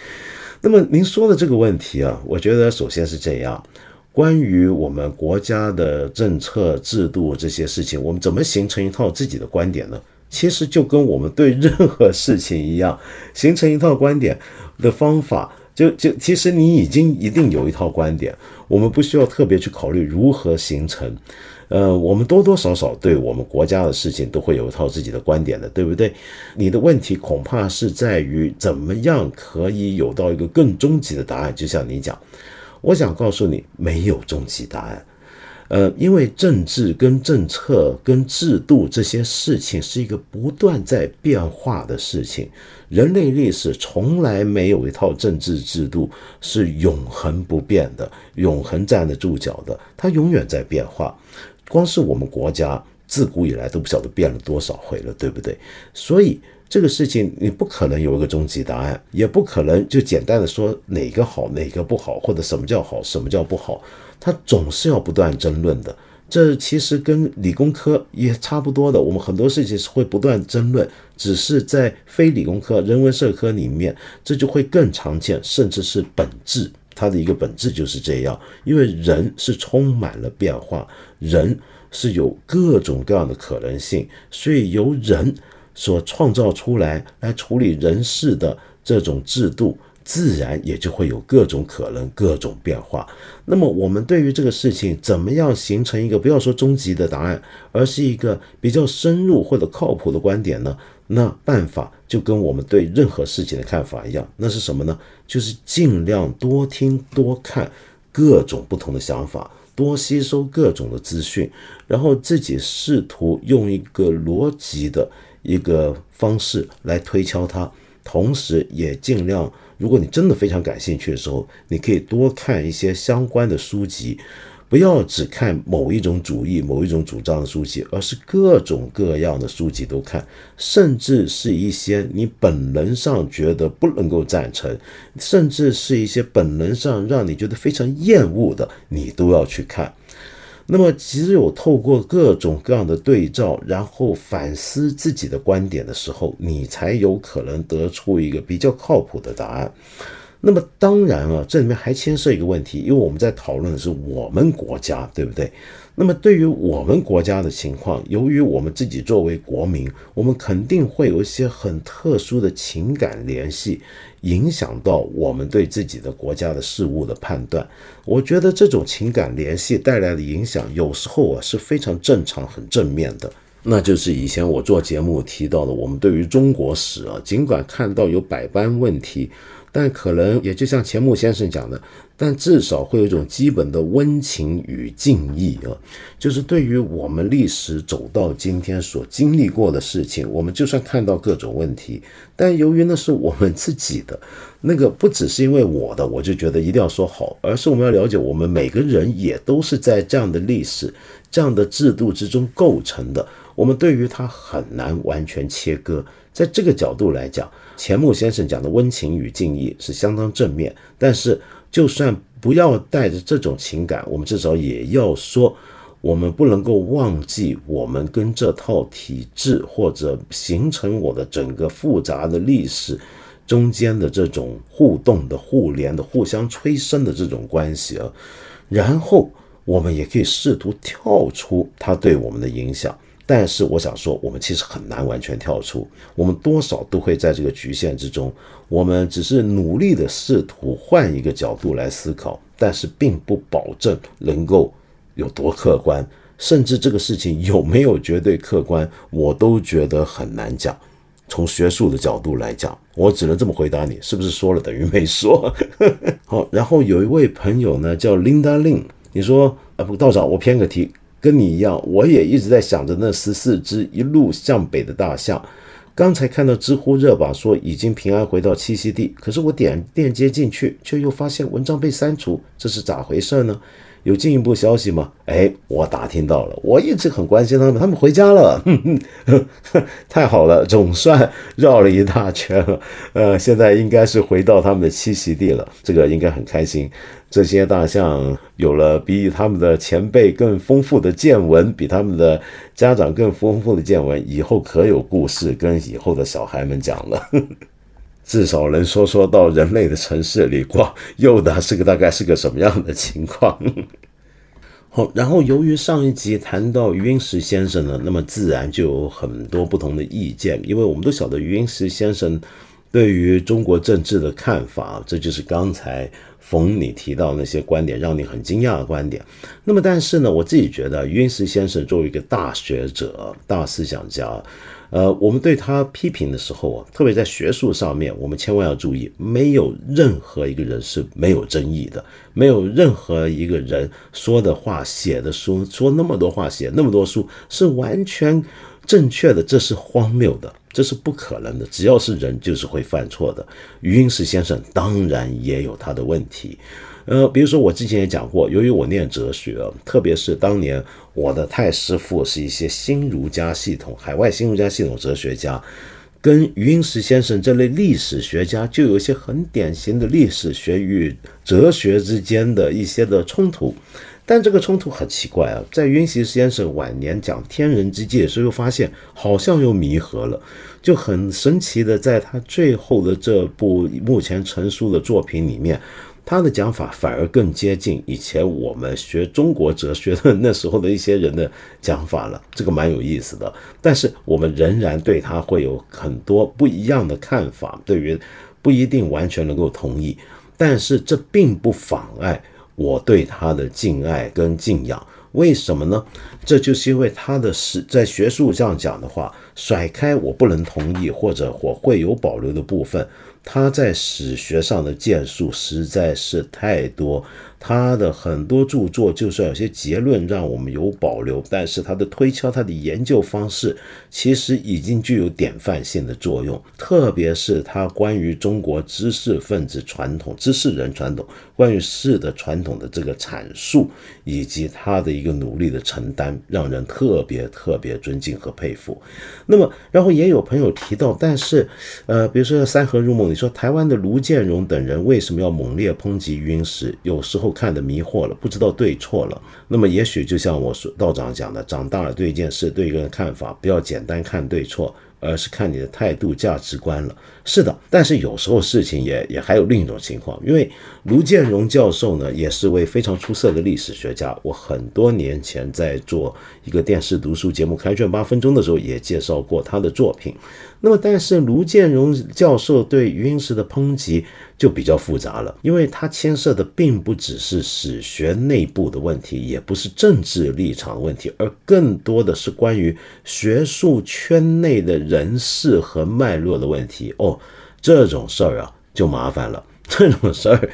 那么您说的这个问题啊，我觉得首先是这样，关于我们国家的政策制度这些事情，我们怎么形成一套自己的观点呢？其实就跟我们对任何事情一样，形成一套观点。的方法就就其实你已经一定有一套观点，我们不需要特别去考虑如何形成。呃，我们多多少少对我们国家的事情都会有一套自己的观点的，对不对？你的问题恐怕是在于怎么样可以有到一个更终极的答案。就像你讲，我想告诉你，没有终极答案。呃，因为政治跟政策跟制度这些事情是一个不断在变化的事情，人类历史从来没有一套政治制度是永恒不变的，永恒站得住脚的，它永远在变化。光是我们国家自古以来都不晓得变了多少回了，对不对？所以这个事情你不可能有一个终极答案，也不可能就简单的说哪个好哪个不好，或者什么叫好什么叫不好。它总是要不断争论的，这其实跟理工科也差不多的。我们很多事情是会不断争论，只是在非理工科、人文社科里面，这就会更常见，甚至是本质。它的一个本质就是这样，因为人是充满了变化，人是有各种各样的可能性，所以由人所创造出来来处理人事的这种制度。自然也就会有各种可能、各种变化。那么，我们对于这个事情怎么样形成一个不要说终极的答案，而是一个比较深入或者靠谱的观点呢？那办法就跟我们对任何事情的看法一样，那是什么呢？就是尽量多听、多看各种不同的想法，多吸收各种的资讯，然后自己试图用一个逻辑的一个方式来推敲它，同时也尽量。如果你真的非常感兴趣的时候，你可以多看一些相关的书籍，不要只看某一种主义、某一种主张的书籍，而是各种各样的书籍都看，甚至是一些你本能上觉得不能够赞成，甚至是一些本能上让你觉得非常厌恶的，你都要去看。那么，只有透过各种各样的对照，然后反思自己的观点的时候，你才有可能得出一个比较靠谱的答案。那么，当然啊，这里面还牵涉一个问题，因为我们在讨论的是我们国家，对不对？那么，对于我们国家的情况，由于我们自己作为国民，我们肯定会有一些很特殊的情感联系，影响到我们对自己的国家的事物的判断。我觉得这种情感联系带来的影响，有时候啊是非常正常、很正面的。那就是以前我做节目提到的，我们对于中国史啊，尽管看到有百般问题。但可能也就像钱穆先生讲的，但至少会有一种基本的温情与敬意啊，就是对于我们历史走到今天所经历过的事情，我们就算看到各种问题，但由于那是我们自己的，那个不只是因为我的，我就觉得一定要说好，而是我们要了解，我们每个人也都是在这样的历史、这样的制度之中构成的，我们对于它很难完全切割。在这个角度来讲，钱穆先生讲的温情与敬意是相当正面。但是，就算不要带着这种情感，我们至少也要说，我们不能够忘记，我们跟这套体制或者形成我的整个复杂的历史中间的这种互动的、互联的、互相催生的这种关系啊，然后我们也可以试图跳出它对我们的影响。但是我想说，我们其实很难完全跳出，我们多少都会在这个局限之中。我们只是努力的试图换一个角度来思考，但是并不保证能够有多客观，甚至这个事情有没有绝对客观，我都觉得很难讲。从学术的角度来讲，我只能这么回答你：是不是说了等于没说？好，然后有一位朋友呢叫 Linda Lin，你说啊不，道长，我偏个题。跟你一样，我也一直在想着那十四只一路向北的大象。刚才看到知乎热榜说已经平安回到栖息地，可是我点链接进去，却又发现文章被删除，这是咋回事呢？有进一步消息吗？哎，我打听到了，我一直很关心他们，他们回家了，太好了，总算绕了一大圈了。呃，现在应该是回到他们的栖息地了，这个应该很开心。这些大象有了比他们的前辈更丰富的见闻，比他们的家长更丰富的见闻，以后可有故事跟以后的小孩们讲了。至少能说说到人类的城市里，逛，又的是个大概是个什么样的情况？好，然后由于上一集谈到余英时先生呢，那么自然就有很多不同的意见，因为我们都晓得余英时先生对于中国政治的看法，这就是刚才冯你提到那些观点，让你很惊讶的观点。那么，但是呢，我自己觉得余英时先生作为一个大学者、大思想家。呃，我们对他批评的时候啊，特别在学术上面，我们千万要注意，没有任何一个人是没有争议的，没有任何一个人说的话、写的书、说那么多话、写那么多书是完全正确的，这是荒谬的，这是不可能的。只要是人，就是会犯错的。余英时先生当然也有他的问题。呃，比如说我之前也讲过，由于我念哲学，特别是当年我的太师傅是一些新儒家系统、海外新儒家系统哲学家，跟余英时先生这类历史学家就有一些很典型的历史学与哲学之间的一些的冲突。但这个冲突很奇怪啊，在余英时先生晚年讲天人之际的时候，又发现好像又弥合了，就很神奇的，在他最后的这部目前成书的作品里面。他的讲法反而更接近以前我们学中国哲学的那时候的一些人的讲法了，这个蛮有意思的。但是我们仍然对他会有很多不一样的看法，对于不一定完全能够同意。但是这并不妨碍我对他的敬爱跟敬仰。为什么呢？这就是因为他的是在学术上讲的话，甩开我不能同意或者我会有保留的部分。他在史学上的建树实在是太多。他的很多著作，就算有些结论让我们有保留，但是他的推敲、他的研究方式，其实已经具有典范性的作用。特别是他关于中国知识分子传统、知识人传统、关于士的传统的这个阐述，以及他的一个努力的承担，让人特别特别尊敬和佩服。那么，然后也有朋友提到，但是，呃，比如说《三河入梦》，说台湾的卢建荣等人为什么要猛烈抨击云石？有时候。看的迷惑了，不知道对错了。那么，也许就像我说道长讲的，长大了对一件事、对一个人看法，不要简单看对错，而是看你的态度、价值观了。是的，但是有时候事情也也还有另一种情况，因为卢建荣教授呢，也是位非常出色的历史学家。我很多年前在做一个电视读书节目《开卷八分钟》的时候，也介绍过他的作品。那么，但是卢建荣教授对余英时的抨击就比较复杂了，因为他牵涉的并不只是史学内部的问题，也不是政治立场问题，而更多的是关于学术圈内的人事和脉络的问题。哦，这种事儿啊，就麻烦了。这种事儿。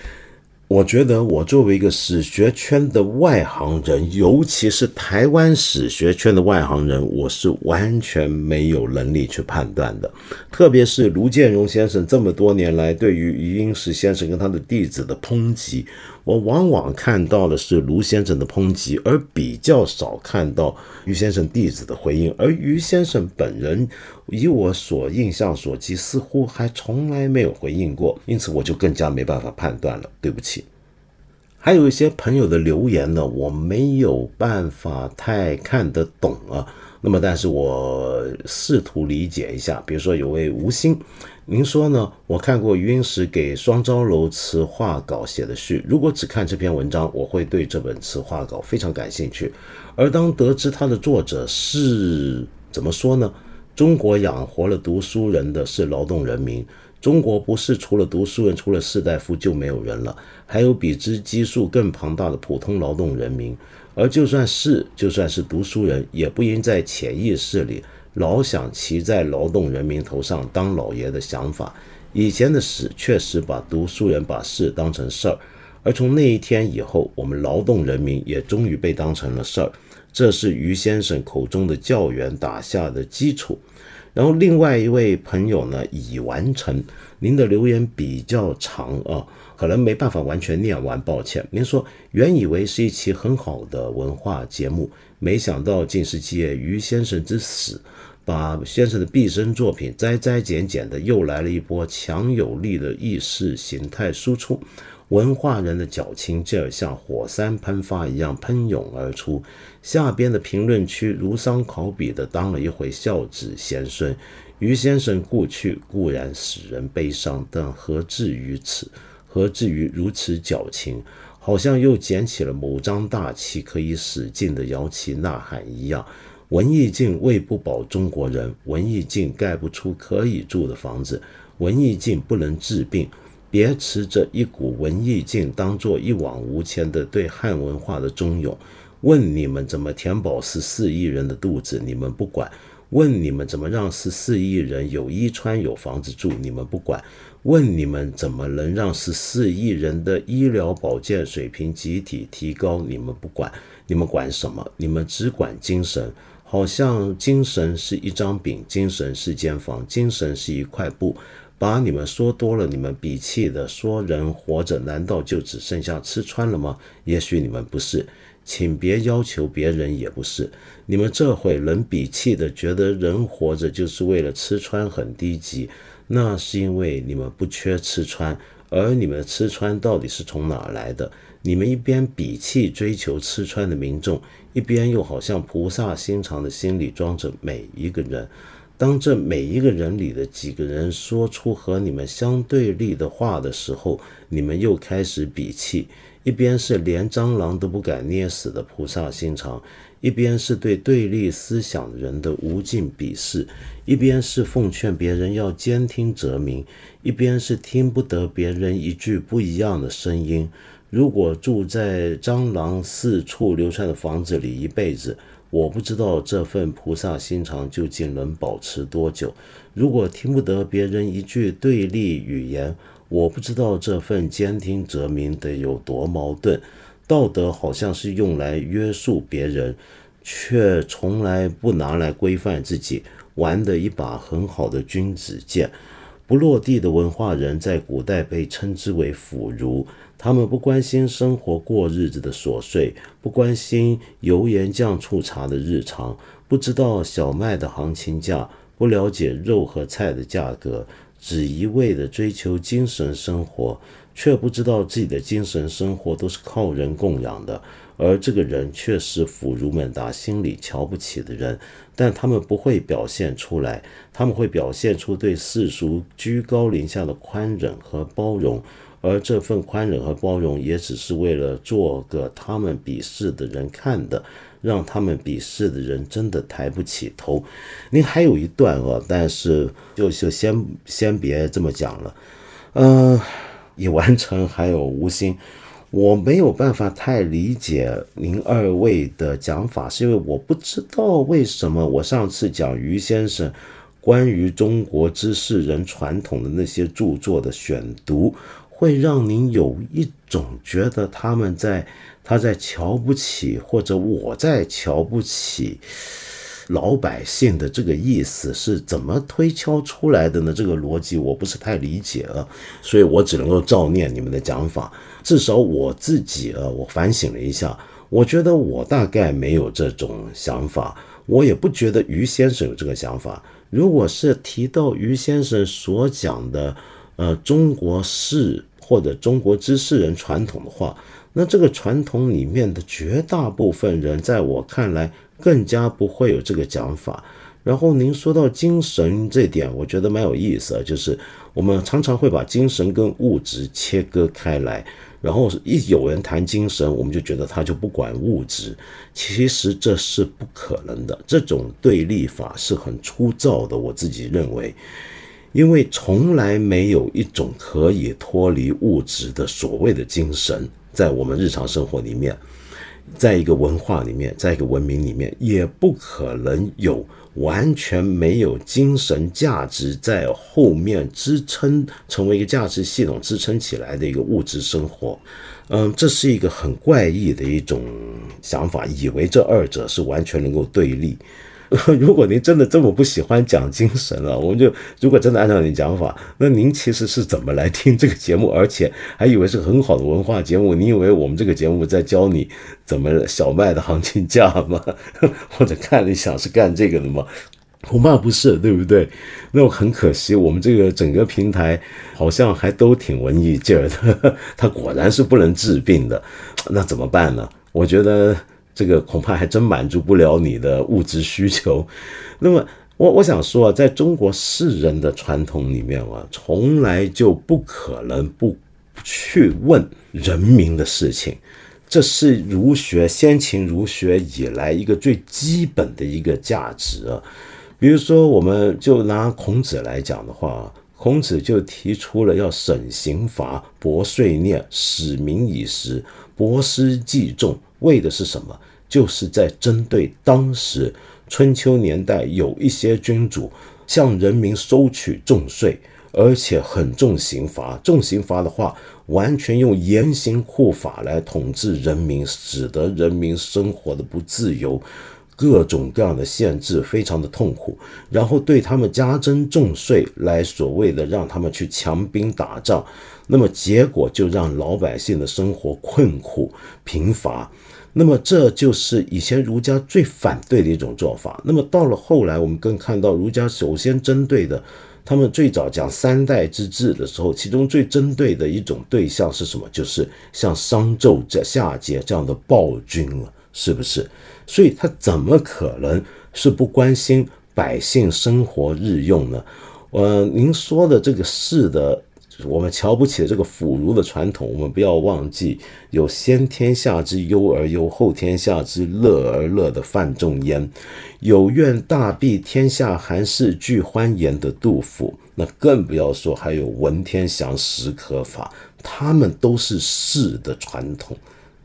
我觉得我作为一个史学圈的外行人，尤其是台湾史学圈的外行人，我是完全没有能力去判断的。特别是卢建荣先生这么多年来对于余英时先生跟他的弟子的抨击，我往往看到的是卢先生的抨击，而比较少看到于先生弟子的回应。而于先生本人，以我所印象所及，似乎还从来没有回应过，因此我就更加没办法判断了。对不起。还有一些朋友的留言呢，我没有办法太看得懂啊。那么，但是我试图理解一下。比如说，有位吴昕，您说呢？我看过余英时给双招楼词话稿写的序，如果只看这篇文章，我会对这本词话稿非常感兴趣。而当得知他的作者是怎么说呢？中国养活了读书人的是劳动人民，中国不是除了读书人、除了士大夫就没有人了，还有比之基数更庞大的普通劳动人民。而就算是就算是读书人，也不应在潜意识里。老想骑在劳动人民头上当老爷的想法，以前的史确实把读书人把事当成事儿，而从那一天以后，我们劳动人民也终于被当成了事儿，这是于先生口中的教员打下的基础。然后另外一位朋友呢已完成，您的留言比较长啊，可能没办法完全念完，抱歉。您说原以为是一期很好的文化节目，没想到竟是借于先生之死。把先生的毕生作品摘摘剪剪的，又来了一波强有力的意识形态输出，文化人的矫情劲儿像火山喷发一样喷涌而出。下边的评论区如丧考妣的当了一回孝子贤孙。于先生故去固然使人悲伤，但何至于此？何至于如此矫情？好像又捡起了某张大旗，可以使劲的摇旗呐喊一样。文艺镜喂不饱中国人，文艺镜盖不出可以住的房子，文艺镜不能治病。别持着一股文艺劲当做一往无前的对汉文化的忠勇。问你们怎么填饱十四亿人的肚子，你们不管；问你们怎么让十四亿人有衣穿有房子住，你们不管；问你们怎么能让十四亿人的医疗保健水平集体提高，你们不管。你们管什么？你们只管精神。好像精神是一张饼，精神是间房，精神是一块布。把你们说多了，你们鄙弃的说人活着，难道就只剩下吃穿了吗？也许你们不是，请别要求别人也不是。你们这会能鄙弃的，觉得人活着就是为了吃穿，很低级。那是因为你们不缺吃穿，而你们吃穿到底是从哪来的？你们一边鄙弃追求吃穿的民众，一边又好像菩萨心肠的心里装着每一个人。当这每一个人里的几个人说出和你们相对立的话的时候，你们又开始鄙弃。一边是连蟑螂都不敢捏死的菩萨心肠，一边是对对立思想人的无尽鄙视，一边是奉劝别人要兼听则明，一边是听不得别人一句不一样的声音。如果住在蟑螂四处流窜的房子里一辈子，我不知道这份菩萨心肠究竟能保持多久。如果听不得别人一句对立语言，我不知道这份兼听则明得有多矛盾。道德好像是用来约束别人，却从来不拿来规范自己，玩的一把很好的君子剑。不落地的文化人在古代被称之为腐儒，他们不关心生活过日子的琐碎，不关心油盐酱醋茶的日常，不知道小麦的行情价，不了解肉和菜的价格，只一味的追求精神生活，却不知道自己的精神生活都是靠人供养的。而这个人却是腐儒们打心里瞧不起的人，但他们不会表现出来，他们会表现出对世俗居高临下的宽忍和包容，而这份宽忍和包容也只是为了做个他们鄙视的人看的，让他们鄙视的人真的抬不起头。您还有一段啊，但是就就先先别这么讲了，嗯，已完成还有无心。我没有办法太理解您二位的讲法，是因为我不知道为什么我上次讲于先生关于中国知识人传统的那些著作的选读，会让您有一种觉得他们在他在瞧不起，或者我在瞧不起。老百姓的这个意思是怎么推敲出来的呢？这个逻辑我不是太理解啊，所以我只能够照念你们的讲法。至少我自己啊，我反省了一下，我觉得我大概没有这种想法，我也不觉得于先生有这个想法。如果是提到于先生所讲的，呃，中国士或者中国知识人传统的话，那这个传统里面的绝大部分人，在我看来。更加不会有这个讲法。然后您说到精神这点，我觉得蛮有意思啊，就是我们常常会把精神跟物质切割开来，然后一有人谈精神，我们就觉得他就不管物质，其实这是不可能的，这种对立法是很粗糙的，我自己认为，因为从来没有一种可以脱离物质的所谓的精神，在我们日常生活里面，在一个文化里面，在一个文明里面，也不可能有。完全没有精神价值在后面支撑，成为一个价值系统支撑起来的一个物质生活，嗯，这是一个很怪异的一种想法，以为这二者是完全能够对立。如果您真的这么不喜欢讲精神了，我们就如果真的按照你讲法，那您其实是怎么来听这个节目，而且还以为是很好的文化节目？你以为我们这个节目在教你怎么小麦的行情价吗？或者看你想是干这个的吗？恐怕不是，对不对？那我很可惜，我们这个整个平台好像还都挺文艺劲儿的，它果然是不能治病的，那怎么办呢？我觉得。这个恐怕还真满足不了你的物质需求。那么，我我想说啊，在中国世人的传统里面啊，从来就不可能不去问人民的事情，这是儒学先秦儒学以来一个最基本的一个价值啊。比如说，我们就拿孔子来讲的话，孔子就提出了要审刑罚、薄税念、使民以时、博施济众。为的是什么？就是在针对当时春秋年代有一些君主向人民收取重税，而且很重刑罚。重刑罚的话，完全用严刑酷法来统治人民，使得人民生活的不自由，各种各样的限制，非常的痛苦。然后对他们加征重税，来所谓的让他们去强兵打仗，那么结果就让老百姓的生活困苦贫乏。那么这就是以前儒家最反对的一种做法。那么到了后来，我们更看到儒家首先针对的，他们最早讲三代之治的时候，其中最针对的一种对象是什么？就是像商纣这夏桀这样的暴君了，是不是？所以他怎么可能是不关心百姓生活日用呢？呃，您说的这个事的。我们瞧不起这个腐儒的传统，我们不要忘记有先天下之忧而忧，后天下之乐而乐的范仲淹，有愿大庇天下寒士俱欢颜的杜甫，那更不要说还有文天祥、史可法，他们都是士的传统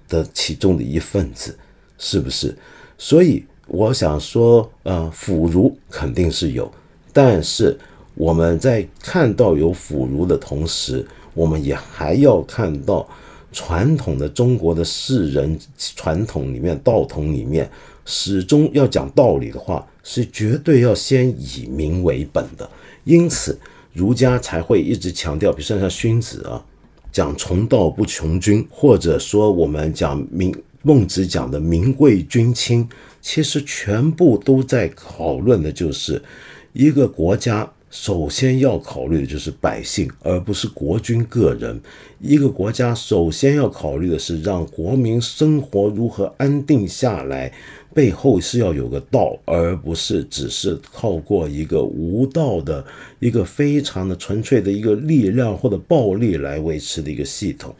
的其中的一份子，是不是？所以我想说，呃，腐儒肯定是有，但是。我们在看到有腐儒的同时，我们也还要看到传统的中国的士人传统里面道统里面，始终要讲道理的话，是绝对要先以民为本的。因此，儒家才会一直强调，比如说像荀子啊，讲从道不穷君，或者说我们讲民孟子讲的民贵君轻，其实全部都在讨论的就是一个国家。首先要考虑的就是百姓，而不是国君个人。一个国家首先要考虑的是让国民生活如何安定下来，背后是要有个道，而不是只是靠过一个无道的一个非常的纯粹的一个力量或者暴力来维持的一个系统。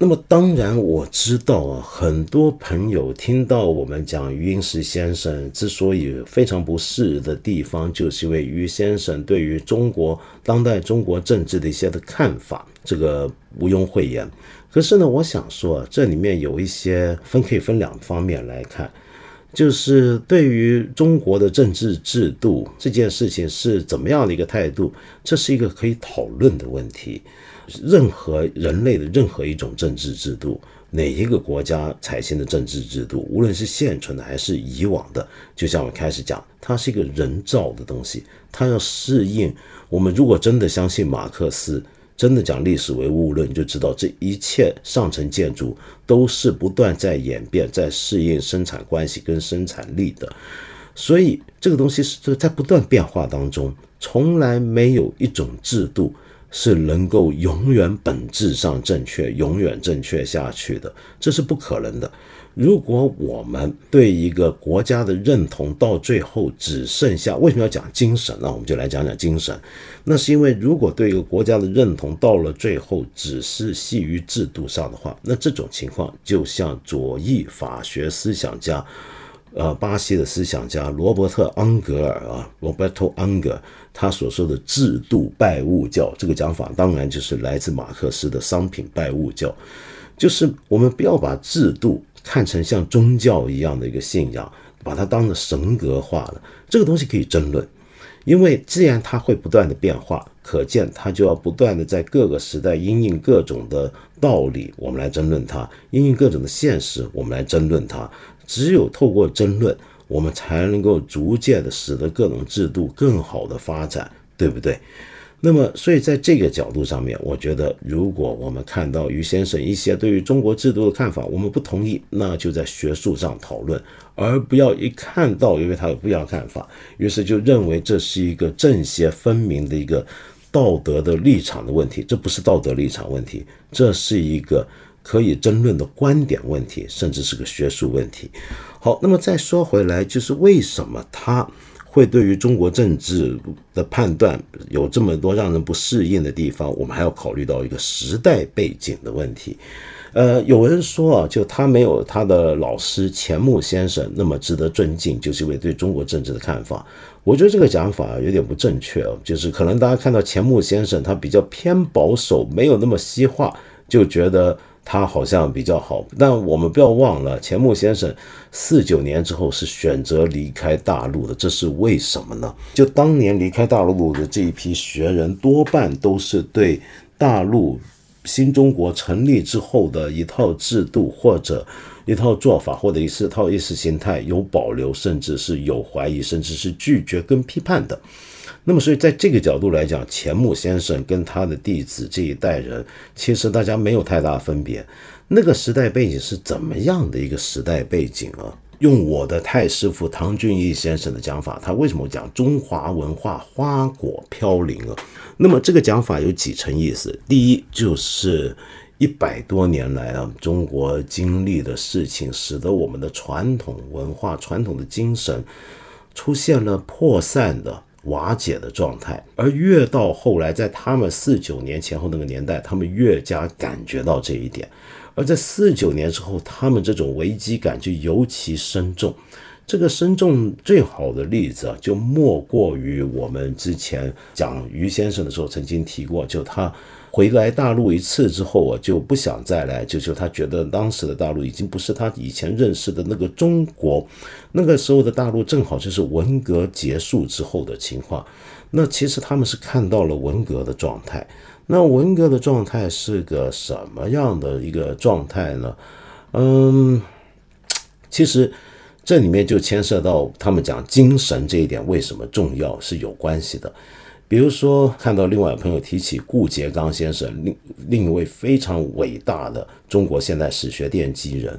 那么当然我知道啊，很多朋友听到我们讲余英时先生之所以非常不适的地方，就是因为余先生对于中国当代中国政治的一些的看法，这个毋庸讳言。可是呢，我想说这里面有一些分可以分两方面来看，就是对于中国的政治制度这件事情是怎么样的一个态度，这是一个可以讨论的问题。任何人类的任何一种政治制度，哪一个国家采行的政治制度，无论是现存的还是以往的，就像我开始讲，它是一个人造的东西，它要适应。我们如果真的相信马克思，真的讲历史唯物论，就知道这一切上层建筑都是不断在演变，在适应生产关系跟生产力的。所以这个东西是在不断变化当中，从来没有一种制度。是能够永远本质上正确、永远正确下去的，这是不可能的。如果我们对一个国家的认同到最后只剩下为什么要讲精神呢？我们就来讲讲精神。那是因为如果对一个国家的认同到了最后只是系于制度上的话，那这种情况就像左翼法学思想家，呃，巴西的思想家罗伯特安格尔啊，Roberto Anger，他所说的制度拜物教这个讲法，当然就是来自马克思的商品拜物教，就是我们不要把制度。看成像宗教一样的一个信仰，把它当成神格化了，这个东西可以争论，因为既然它会不断的变化，可见它就要不断的在各个时代因应各种的道理，我们来争论它；因应各种的现实，我们来争论它。只有透过争论，我们才能够逐渐的使得各种制度更好的发展，对不对？那么，所以在这个角度上面，我觉得，如果我们看到于先生一些对于中国制度的看法，我们不同意，那就在学术上讨论，而不要一看到因为他有不一样看法，于是就认为这是一个正邪分明的一个道德的立场的问题。这不是道德立场问题，这是一个可以争论的观点问题，甚至是个学术问题。好，那么再说回来，就是为什么他？会对于中国政治的判断有这么多让人不适应的地方，我们还要考虑到一个时代背景的问题。呃，有人说啊，就他没有他的老师钱穆先生那么值得尊敬，就是因为对中国政治的看法。我觉得这个讲法有点不正确哦，就是可能大家看到钱穆先生他比较偏保守，没有那么西化，就觉得。他好像比较好，但我们不要忘了，钱穆先生四九年之后是选择离开大陆的，这是为什么呢？就当年离开大陆的这一批学人，多半都是对大陆新中国成立之后的一套制度或者一套做法或者一套意识形态有保留，甚至是有怀疑，甚至是拒绝跟批判的。那么，所以在这个角度来讲，钱穆先生跟他的弟子这一代人，其实大家没有太大分别。那个时代背景是怎么样的一个时代背景啊？用我的太师傅唐俊义先生的讲法，他为什么讲中华文化花果飘零啊？那么这个讲法有几层意思？第一，就是一百多年来啊，中国经历的事情，使得我们的传统文化、传统的精神出现了破散的。瓦解的状态，而越到后来，在他们四九年前后那个年代，他们越加感觉到这一点；而在四九年之后，他们这种危机感就尤其深重。这个深重最好的例子啊，就莫过于我们之前讲于先生的时候曾经提过，就他。回来大陆一次之后我，就不想再来，就是他觉得当时的大陆已经不是他以前认识的那个中国，那个时候的大陆正好就是文革结束之后的情况。那其实他们是看到了文革的状态，那文革的状态是个什么样的一个状态呢？嗯，其实这里面就牵涉到他们讲精神这一点为什么重要是有关系的。比如说，看到另外朋友提起顾颉刚先生，另另一位非常伟大的中国现代史学奠基人，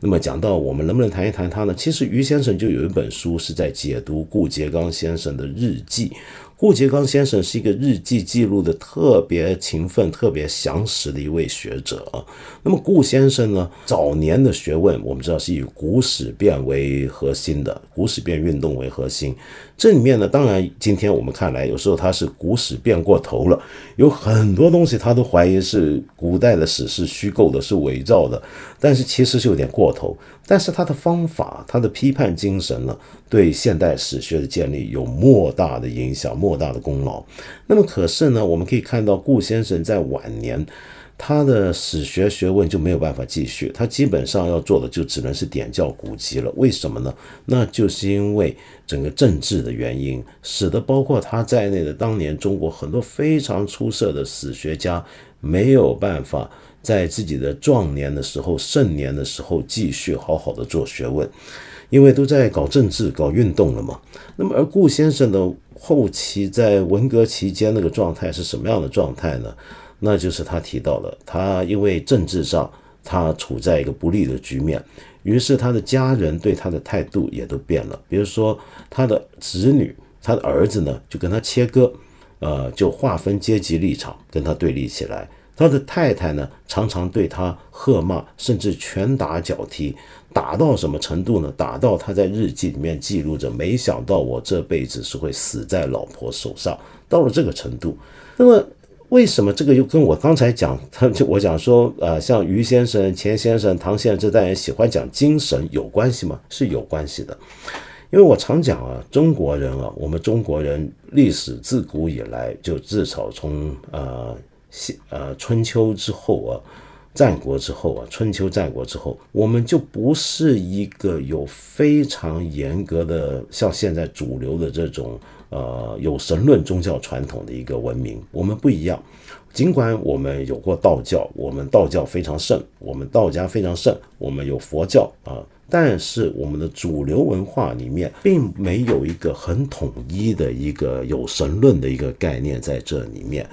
那么讲到我们能不能谈一谈他呢？其实于先生就有一本书是在解读顾颉刚先生的日记。顾颉刚先生是一个日记记录的特别勤奋、特别详实的一位学者啊。那么顾先生呢，早年的学问我们知道是以古史辨为核心的，古史辨运动为核心。这里面呢，当然今天我们看来，有时候他是古史变过头了，有很多东西他都怀疑是古代的史是虚构的，是伪造的。但是其实是有点过头。但是他的方法，他的批判精神呢，对现代史学的建立有莫大的影响，莫莫大的功劳。那么可是呢，我们可以看到顾先生在晚年，他的史学学问就没有办法继续，他基本上要做的就只能是点教古籍了。为什么呢？那就是因为整个政治的原因，使得包括他在内的当年中国很多非常出色的史学家没有办法。在自己的壮年的时候、盛年的时候，继续好好的做学问，因为都在搞政治、搞运动了嘛。那么，而顾先生的后期在文革期间那个状态是什么样的状态呢？那就是他提到了，他因为政治上他处在一个不利的局面，于是他的家人对他的态度也都变了。比如说，他的子女、他的儿子呢，就跟他切割。呃，就划分阶级立场，跟他对立起来。他的太太呢，常常对他喝骂，甚至拳打脚踢，打到什么程度呢？打到他在日记里面记录着：“没想到我这辈子是会死在老婆手上。”到了这个程度，那么为什么这个又跟我刚才讲，他就我讲说，呃，像于先生、钱先生、唐先生这代人喜欢讲精神有关系吗？是有关系的。因为我常讲啊，中国人啊，我们中国人历史自古以来就至少从呃西呃春秋之后啊，战国之后啊，春秋战国之后，我们就不是一个有非常严格的像现在主流的这种呃有神论宗教传统的一个文明，我们不一样。尽管我们有过道教，我们道教非常盛，我们道家非常盛，我们有佛教啊。但是我们的主流文化里面并没有一个很统一的一个有神论的一个概念在这里面。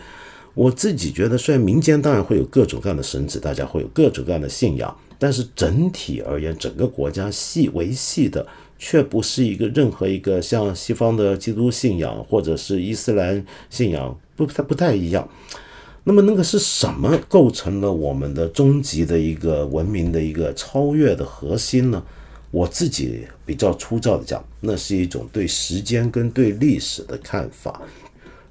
我自己觉得，虽然民间当然会有各种各样的神子，大家会有各种各样的信仰，但是整体而言，整个国家系维系的却不是一个任何一个像西方的基督信仰或者是伊斯兰信仰不太不太一样。那么那个是什么构成了我们的终极的一个文明的一个超越的核心呢？我自己比较粗糙的讲，那是一种对时间跟对历史的看法。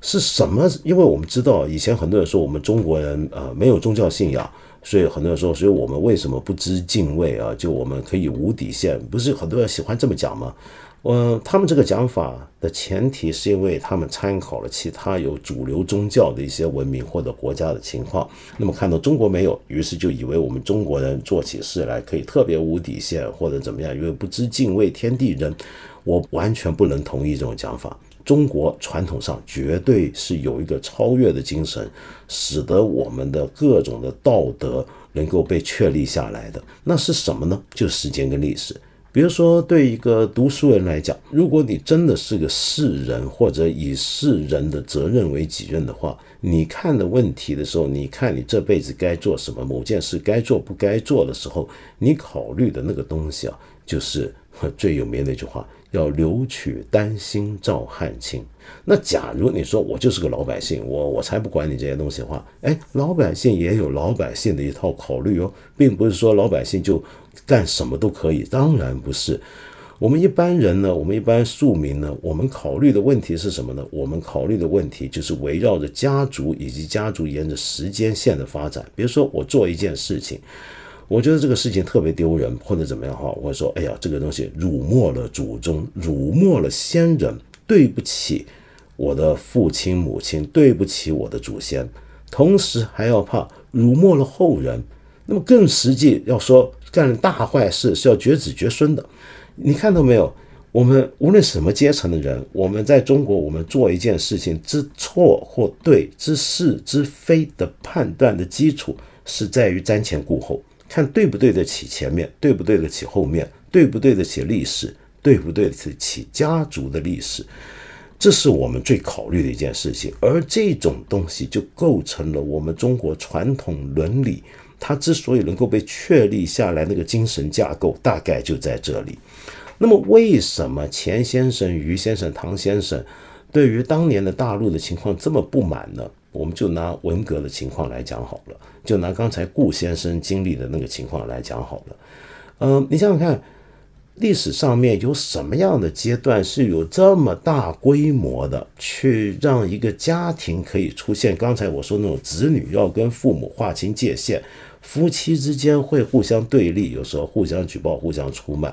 是什么？因为我们知道以前很多人说我们中国人呃没有宗教信仰，所以很多人说，所以我们为什么不知敬畏啊？就我们可以无底线，不是很多人喜欢这么讲吗？呃，他们这个讲法的前提是因为他们参考了其他有主流宗教的一些文明或者国家的情况，那么看到中国没有，于是就以为我们中国人做起事来可以特别无底线或者怎么样，因为不知敬畏天地人。我完全不能同意这种讲法。中国传统上绝对是有一个超越的精神，使得我们的各种的道德能够被确立下来的。那是什么呢？就时间跟历史。比如说，对一个读书人来讲，如果你真的是个世人，或者以世人的责任为己任的话，你看的问题的时候，你看你这辈子该做什么，某件事该做不该做的时候，你考虑的那个东西啊，就是 最有名的一句话：要留取丹心照汗青。那假如你说我就是个老百姓，我我才不管你这些东西的话，哎，老百姓也有老百姓的一套考虑哦，并不是说老百姓就。干什么都可以，当然不是。我们一般人呢，我们一般庶民呢，我们考虑的问题是什么呢？我们考虑的问题就是围绕着家族以及家族沿着时间线的发展。比如说，我做一件事情，我觉得这个事情特别丢人，或者怎么样哈，我会说，哎呀，这个东西辱没了祖宗，辱没了先人，对不起我的父亲母亲，对不起我的祖先，同时还要怕辱没了后人。那么更实际要说。干大坏事是要绝子绝孙的，你看到没有？我们无论什么阶层的人，我们在中国，我们做一件事情之错或对之是之非的判断的基础，是在于瞻前顾后，看对不对得起前面，对不对得起后面，对不对得起历史，对不对得起家族的历史，这是我们最考虑的一件事情。而这种东西就构成了我们中国传统伦理。它之所以能够被确立下来，那个精神架构大概就在这里。那么，为什么钱先生、于先生、唐先生对于当年的大陆的情况这么不满呢？我们就拿文革的情况来讲好了，就拿刚才顾先生经历的那个情况来讲好了。嗯，你想想看，历史上面有什么样的阶段是有这么大规模的去让一个家庭可以出现刚才我说那种子女要跟父母划清界限？夫妻之间会互相对立，有时候互相举报、互相出卖，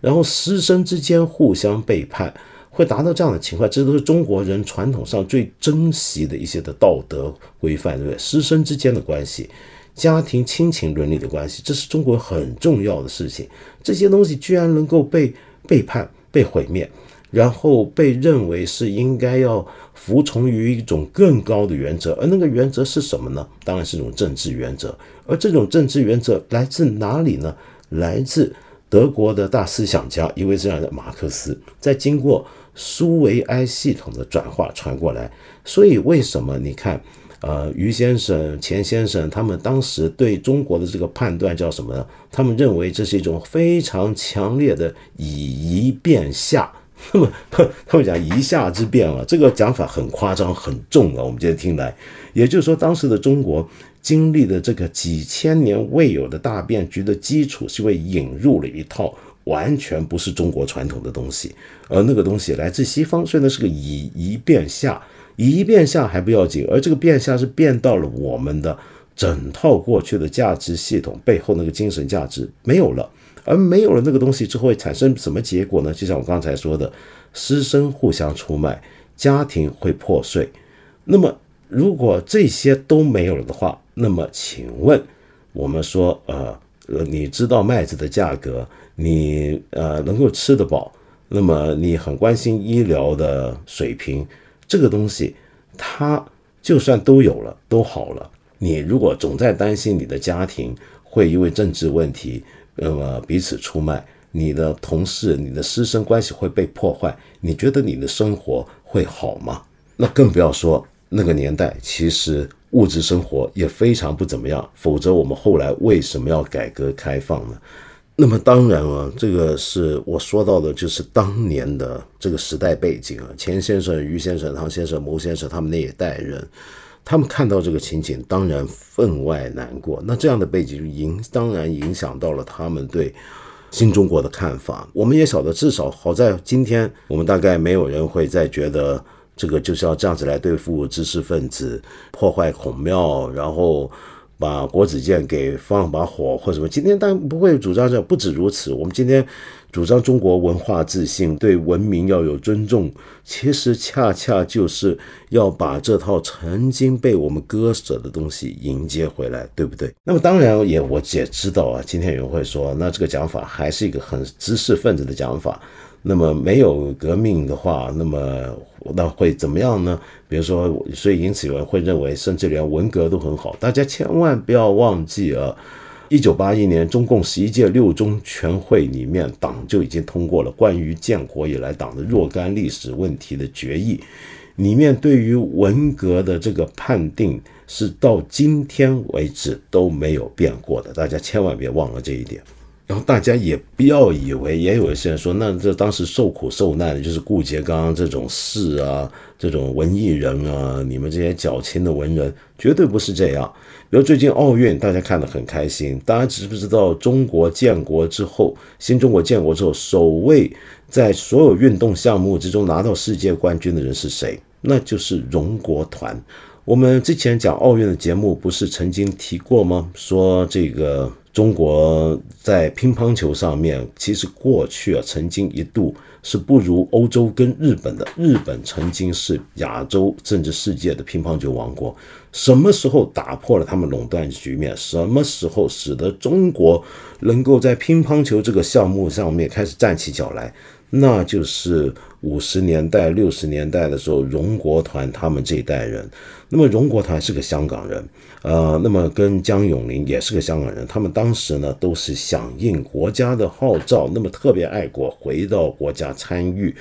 然后师生之间互相背叛，会达到这样的情况。这都是中国人传统上最珍惜的一些的道德规范，对不对？师生之间的关系，家庭亲情伦理的关系，这是中国很重要的事情。这些东西居然能够被背叛、被毁灭。然后被认为是应该要服从于一种更高的原则，而那个原则是什么呢？当然是一种政治原则。而这种政治原则来自哪里呢？来自德国的大思想家，一位这样的马克思，在经过苏维埃系统的转化传过来。所以为什么你看，呃，于先生、钱先生他们当时对中国的这个判断叫什么呢？他们认为这是一种非常强烈的以夷变下。那么他们讲一下之变啊，这个讲法很夸张很重啊。我们今天听来，也就是说，当时的中国经历的这个几千年未有的大变局的基础，是因为引入了一套完全不是中国传统的东西，而那个东西来自西方，所以呢是个以一变下，以一变下还不要紧，而这个变下是变到了我们的整套过去的价值系统背后那个精神价值没有了。而没有了那个东西之后，会产生什么结果呢？就像我刚才说的，师生互相出卖，家庭会破碎。那么，如果这些都没有了的话，那么请问，我们说，呃，呃，你知道麦子的价格，你呃能够吃得饱，那么你很关心医疗的水平，这个东西，它就算都有了，都好了，你如果总在担心你的家庭会因为政治问题。那么彼此出卖，你的同事、你的师生关系会被破坏，你觉得你的生活会好吗？那更不要说那个年代，其实物质生活也非常不怎么样。否则我们后来为什么要改革开放呢？那么当然啊，这个是我说到的，就是当年的这个时代背景啊。钱先生、于先生、唐先生、牟先生他们那一代人。他们看到这个情景，当然分外难过。那这样的背景影，当然影响到了他们对新中国的看法。我们也晓得，至少好在今天，我们大概没有人会再觉得这个就是要这样子来对付知识分子，破坏孔庙，然后。把国子监给放把火或什么？今天当然不会主张这，不止如此。我们今天主张中国文化自信，对文明要有尊重，其实恰恰就是要把这套曾经被我们割舍的东西迎接回来，对不对？那么当然也我也知道啊，今天有人会说，那这个讲法还是一个很知识分子的讲法。那么没有革命的话，那么那会怎么样呢？比如说，所以因此有人会认为，甚至连文革都很好。大家千万不要忘记啊！一九八一年中共十一届六中全会里面，党就已经通过了关于建国以来党的若干历史问题的决议，里面对于文革的这个判定是到今天为止都没有变过的。大家千万别忘了这一点。然后大家也不要以为，也有一些人说，那这当时受苦受难的就是顾颉刚这种士啊，这种文艺人啊，你们这些矫情的文人，绝对不是这样。比如最近奥运，大家看得很开心，大家知不知道中国建国之后，新中国建国之后，首位在所有运动项目之中拿到世界冠军的人是谁？那就是荣国团。我们之前讲奥运的节目，不是曾经提过吗？说这个。中国在乒乓球上面，其实过去啊，曾经一度是不如欧洲跟日本的。日本曾经是亚洲甚至世界的乒乓球王国。什么时候打破了他们垄断局面？什么时候使得中国能够在乒乓球这个项目上面开始站起脚来？那就是五十年代、六十年代的时候，荣国团他们这一代人。那么荣国团是个香港人，呃，那么跟江永林也是个香港人。他们当时呢都是响应国家的号召，那么特别爱国，回到国家参与。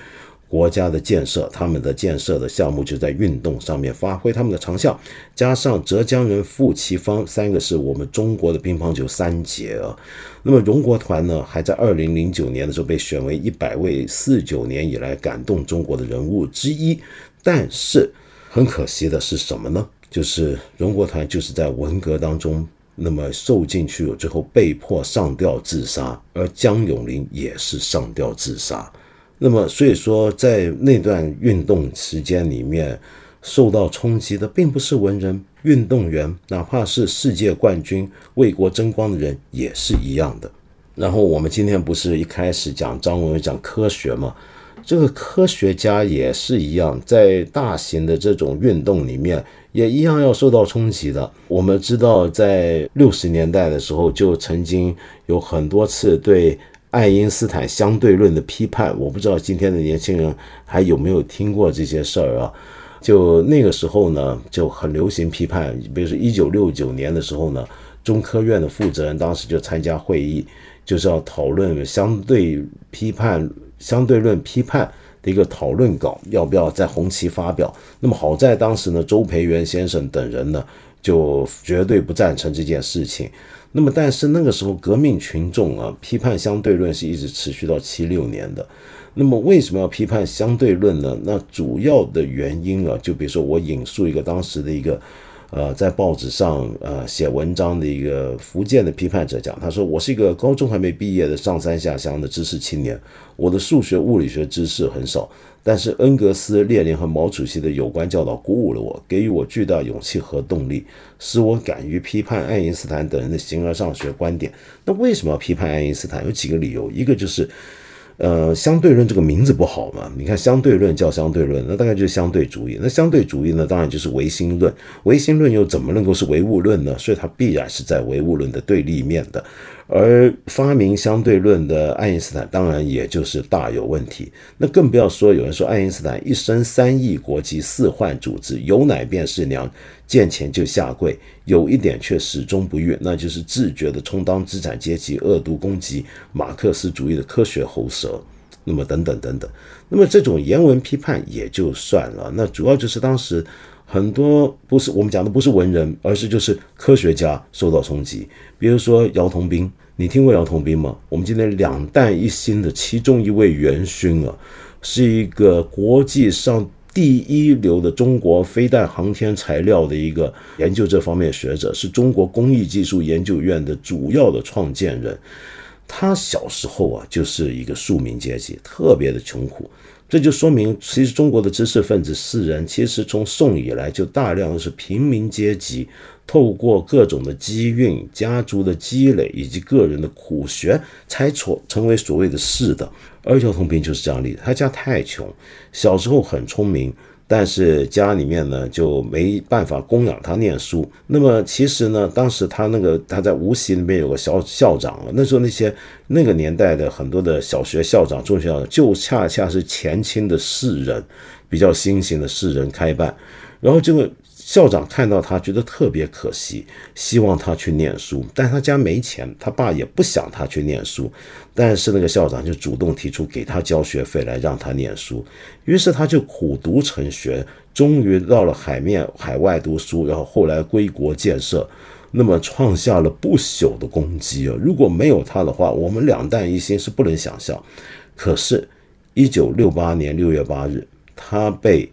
国家的建设，他们的建设的项目就在运动上面发挥他们的长项，加上浙江人傅其芳，三个是我们中国的乒乓球三杰啊。那么荣国团呢，还在二零零九年的时候被选为一百位四九年以来感动中国的人物之一。但是很可惜的是什么呢？就是荣国团就是在文革当中那么受进去了之后被迫上吊自杀，而江永林也是上吊自杀。那么，所以说，在那段运动时间里面，受到冲击的并不是文人、运动员，哪怕是世界冠军、为国争光的人也是一样的。然后，我们今天不是一开始讲张文讲科学吗？这个科学家也是一样，在大型的这种运动里面，也一样要受到冲击的。我们知道，在六十年代的时候，就曾经有很多次对。爱因斯坦相对论的批判，我不知道今天的年轻人还有没有听过这些事儿啊？就那个时候呢，就很流行批判。比如说一九六九年的时候呢，中科院的负责人当时就参加会议，就是要讨论相对批判、相对论批判的一个讨论稿，要不要在红旗发表？那么好在当时呢，周培源先生等人呢。就绝对不赞成这件事情。那么，但是那个时候革命群众啊，批判相对论是一直持续到七六年的。那么为什么要批判相对论呢？那主要的原因啊，就比如说我引述一个当时的一个。呃，在报纸上呃写文章的一个福建的批判者讲，他说我是一个高中还没毕业的上山下乡的知识青年，我的数学物理学知识很少，但是恩格斯、列宁和毛主席的有关教导鼓舞了我，给予我巨大勇气和动力，使我敢于批判爱因斯坦等人的形而上学观点。那为什么要批判爱因斯坦？有几个理由，一个就是。呃，相对论这个名字不好嘛？你看，相对论叫相对论，那大概就是相对主义。那相对主义呢，当然就是唯心论。唯心论又怎么能够是唯物论呢？所以它必然是在唯物论的对立面的。而发明相对论的爱因斯坦，当然也就是大有问题。那更不要说有人说爱因斯坦一生三亿国籍四换主子，有奶便是娘，见钱就下跪。有一点却始终不渝，那就是自觉的充当资产阶级，恶毒攻击马克思主义的科学喉舌。那么等等等等，那么这种言文批判也就算了。那主要就是当时很多不是我们讲的不是文人，而是就是科学家受到冲击。比如说姚同斌。你听过姚同斌吗？我们今天两弹一星的其中一位元勋啊，是一个国际上第一流的中国飞弹航天材料的一个研究这方面学者，是中国工艺技术研究院的主要的创建人。他小时候啊，就是一个庶民阶级，特别的穷苦。这就说明，其实中国的知识分子士人，其实从宋以来就大量的是平民阶级。透过各种的机运、家族的积累以及个人的苦学，才成成为所谓的士的。而姚同斌就是这样例子。他家太穷，小时候很聪明，但是家里面呢就没办法供养他念书。那么其实呢，当时他那个他在无锡那边有个校校长，那时候那些那个年代的很多的小学校长、中学校长，就恰恰是前清的士人，比较新型的士人开办，然后这个。校长看到他，觉得特别可惜，希望他去念书，但他家没钱，他爸也不想他去念书，但是那个校长就主动提出给他交学费来让他念书，于是他就苦读成学，终于到了海面海外读书，然后后来归国建设，那么创下了不朽的功绩啊！如果没有他的话，我们两弹一星是不能想象。可是，一九六八年六月八日，他被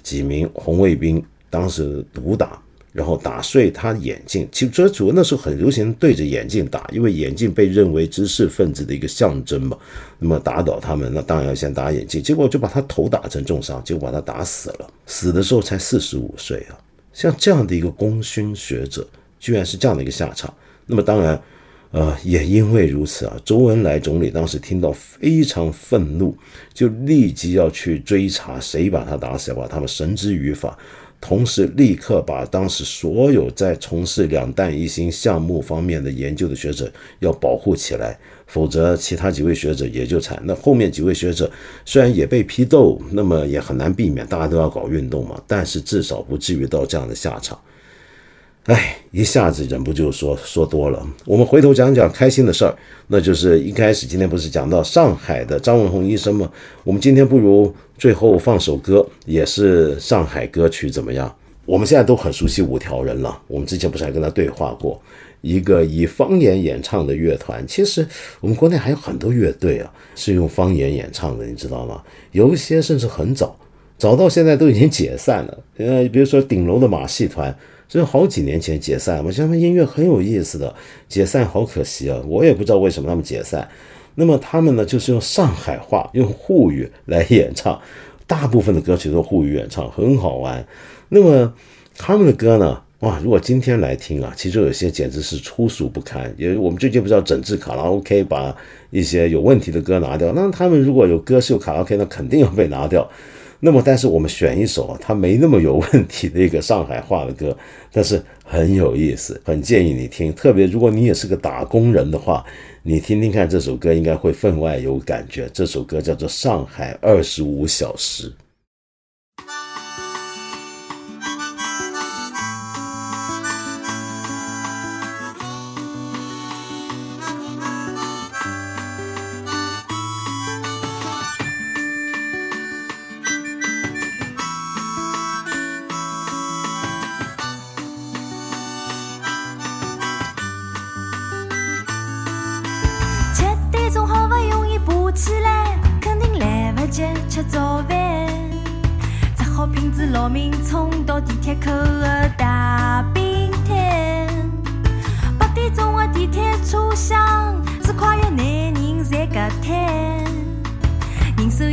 几名红卫兵。当时毒打，然后打碎他眼镜。其实主要那时候很流行对着眼镜打，因为眼镜被认为知识分子的一个象征嘛。那么打倒他们，那当然要先打眼镜。结果就把他头打成重伤，结果把他打死了。死的时候才四十五岁啊！像这样的一个功勋学者，居然是这样的一个下场。那么当然，呃，也因为如此啊，周恩来总理当时听到非常愤怒，就立即要去追查谁把他打死，把他们绳之于法。同时，立刻把当时所有在从事两弹一星项目方面的研究的学者要保护起来，否则其他几位学者也就惨。那后面几位学者虽然也被批斗，那么也很难避免，大家都要搞运动嘛，但是至少不至于到这样的下场。哎，一下子忍不住说说多了。我们回头讲讲开心的事儿，那就是一开始今天不是讲到上海的张文宏医生吗？我们今天不如最后放首歌，也是上海歌曲怎么样？我们现在都很熟悉五条人了，我们之前不是还跟他对话过？一个以方言演唱的乐团，其实我们国内还有很多乐队啊，是用方言演唱的，你知道吗？有一些甚至很早，早到现在都已经解散了。呃，比如说顶楼的马戏团。这是好几年前解散嘛，他们音乐很有意思的，解散好可惜啊！我也不知道为什么他们解散。那么他们呢，就是用上海话、用沪语来演唱，大部分的歌曲都沪语演唱，很好玩。那么他们的歌呢，哇，如果今天来听啊，其中有些简直是粗俗不堪。也我们最近不是要整治卡拉 OK，把一些有问题的歌拿掉？那他们如果有歌是有卡拉 OK，那肯定要被拿掉。那么，但是我们选一首啊，它没那么有问题的一个上海话的歌，但是很有意思，很建议你听。特别如果你也是个打工人的话，你听听看这首歌，应该会分外有感觉。这首歌叫做《上海二十五小时》。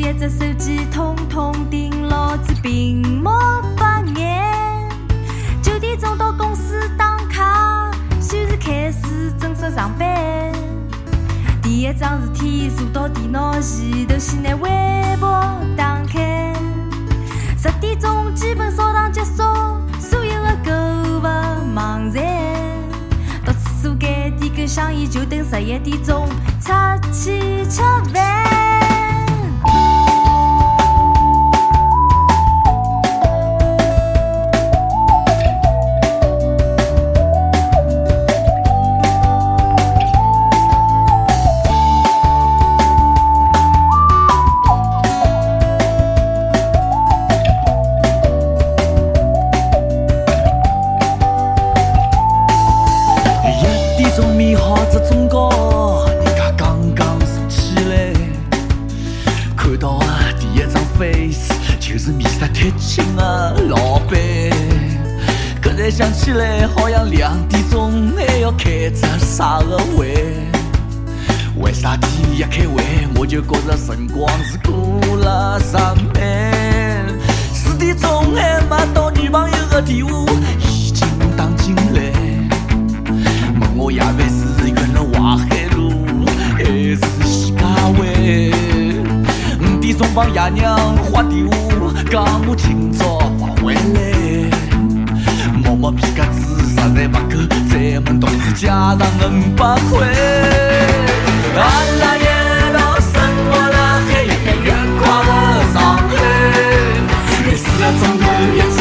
一只手机通通盯老子屏幕发眼九点钟到公司打卡算是开始正式上班第一桩事体坐到电脑前头先拿微博打开十点钟基本扫荡结束所有的购物网站到厕所间点根香烟就等十一点钟出去吃饭一开会，我就觉着辰光是过了上班。四点钟还没到女朋友的电话，已经打进来，问我夜饭是运了淮海路还是西街湾。五点钟帮爷娘发电话，讲我今朝不回来，摸摸皮夹子实在不够，再问同事借上五百块。Jetzt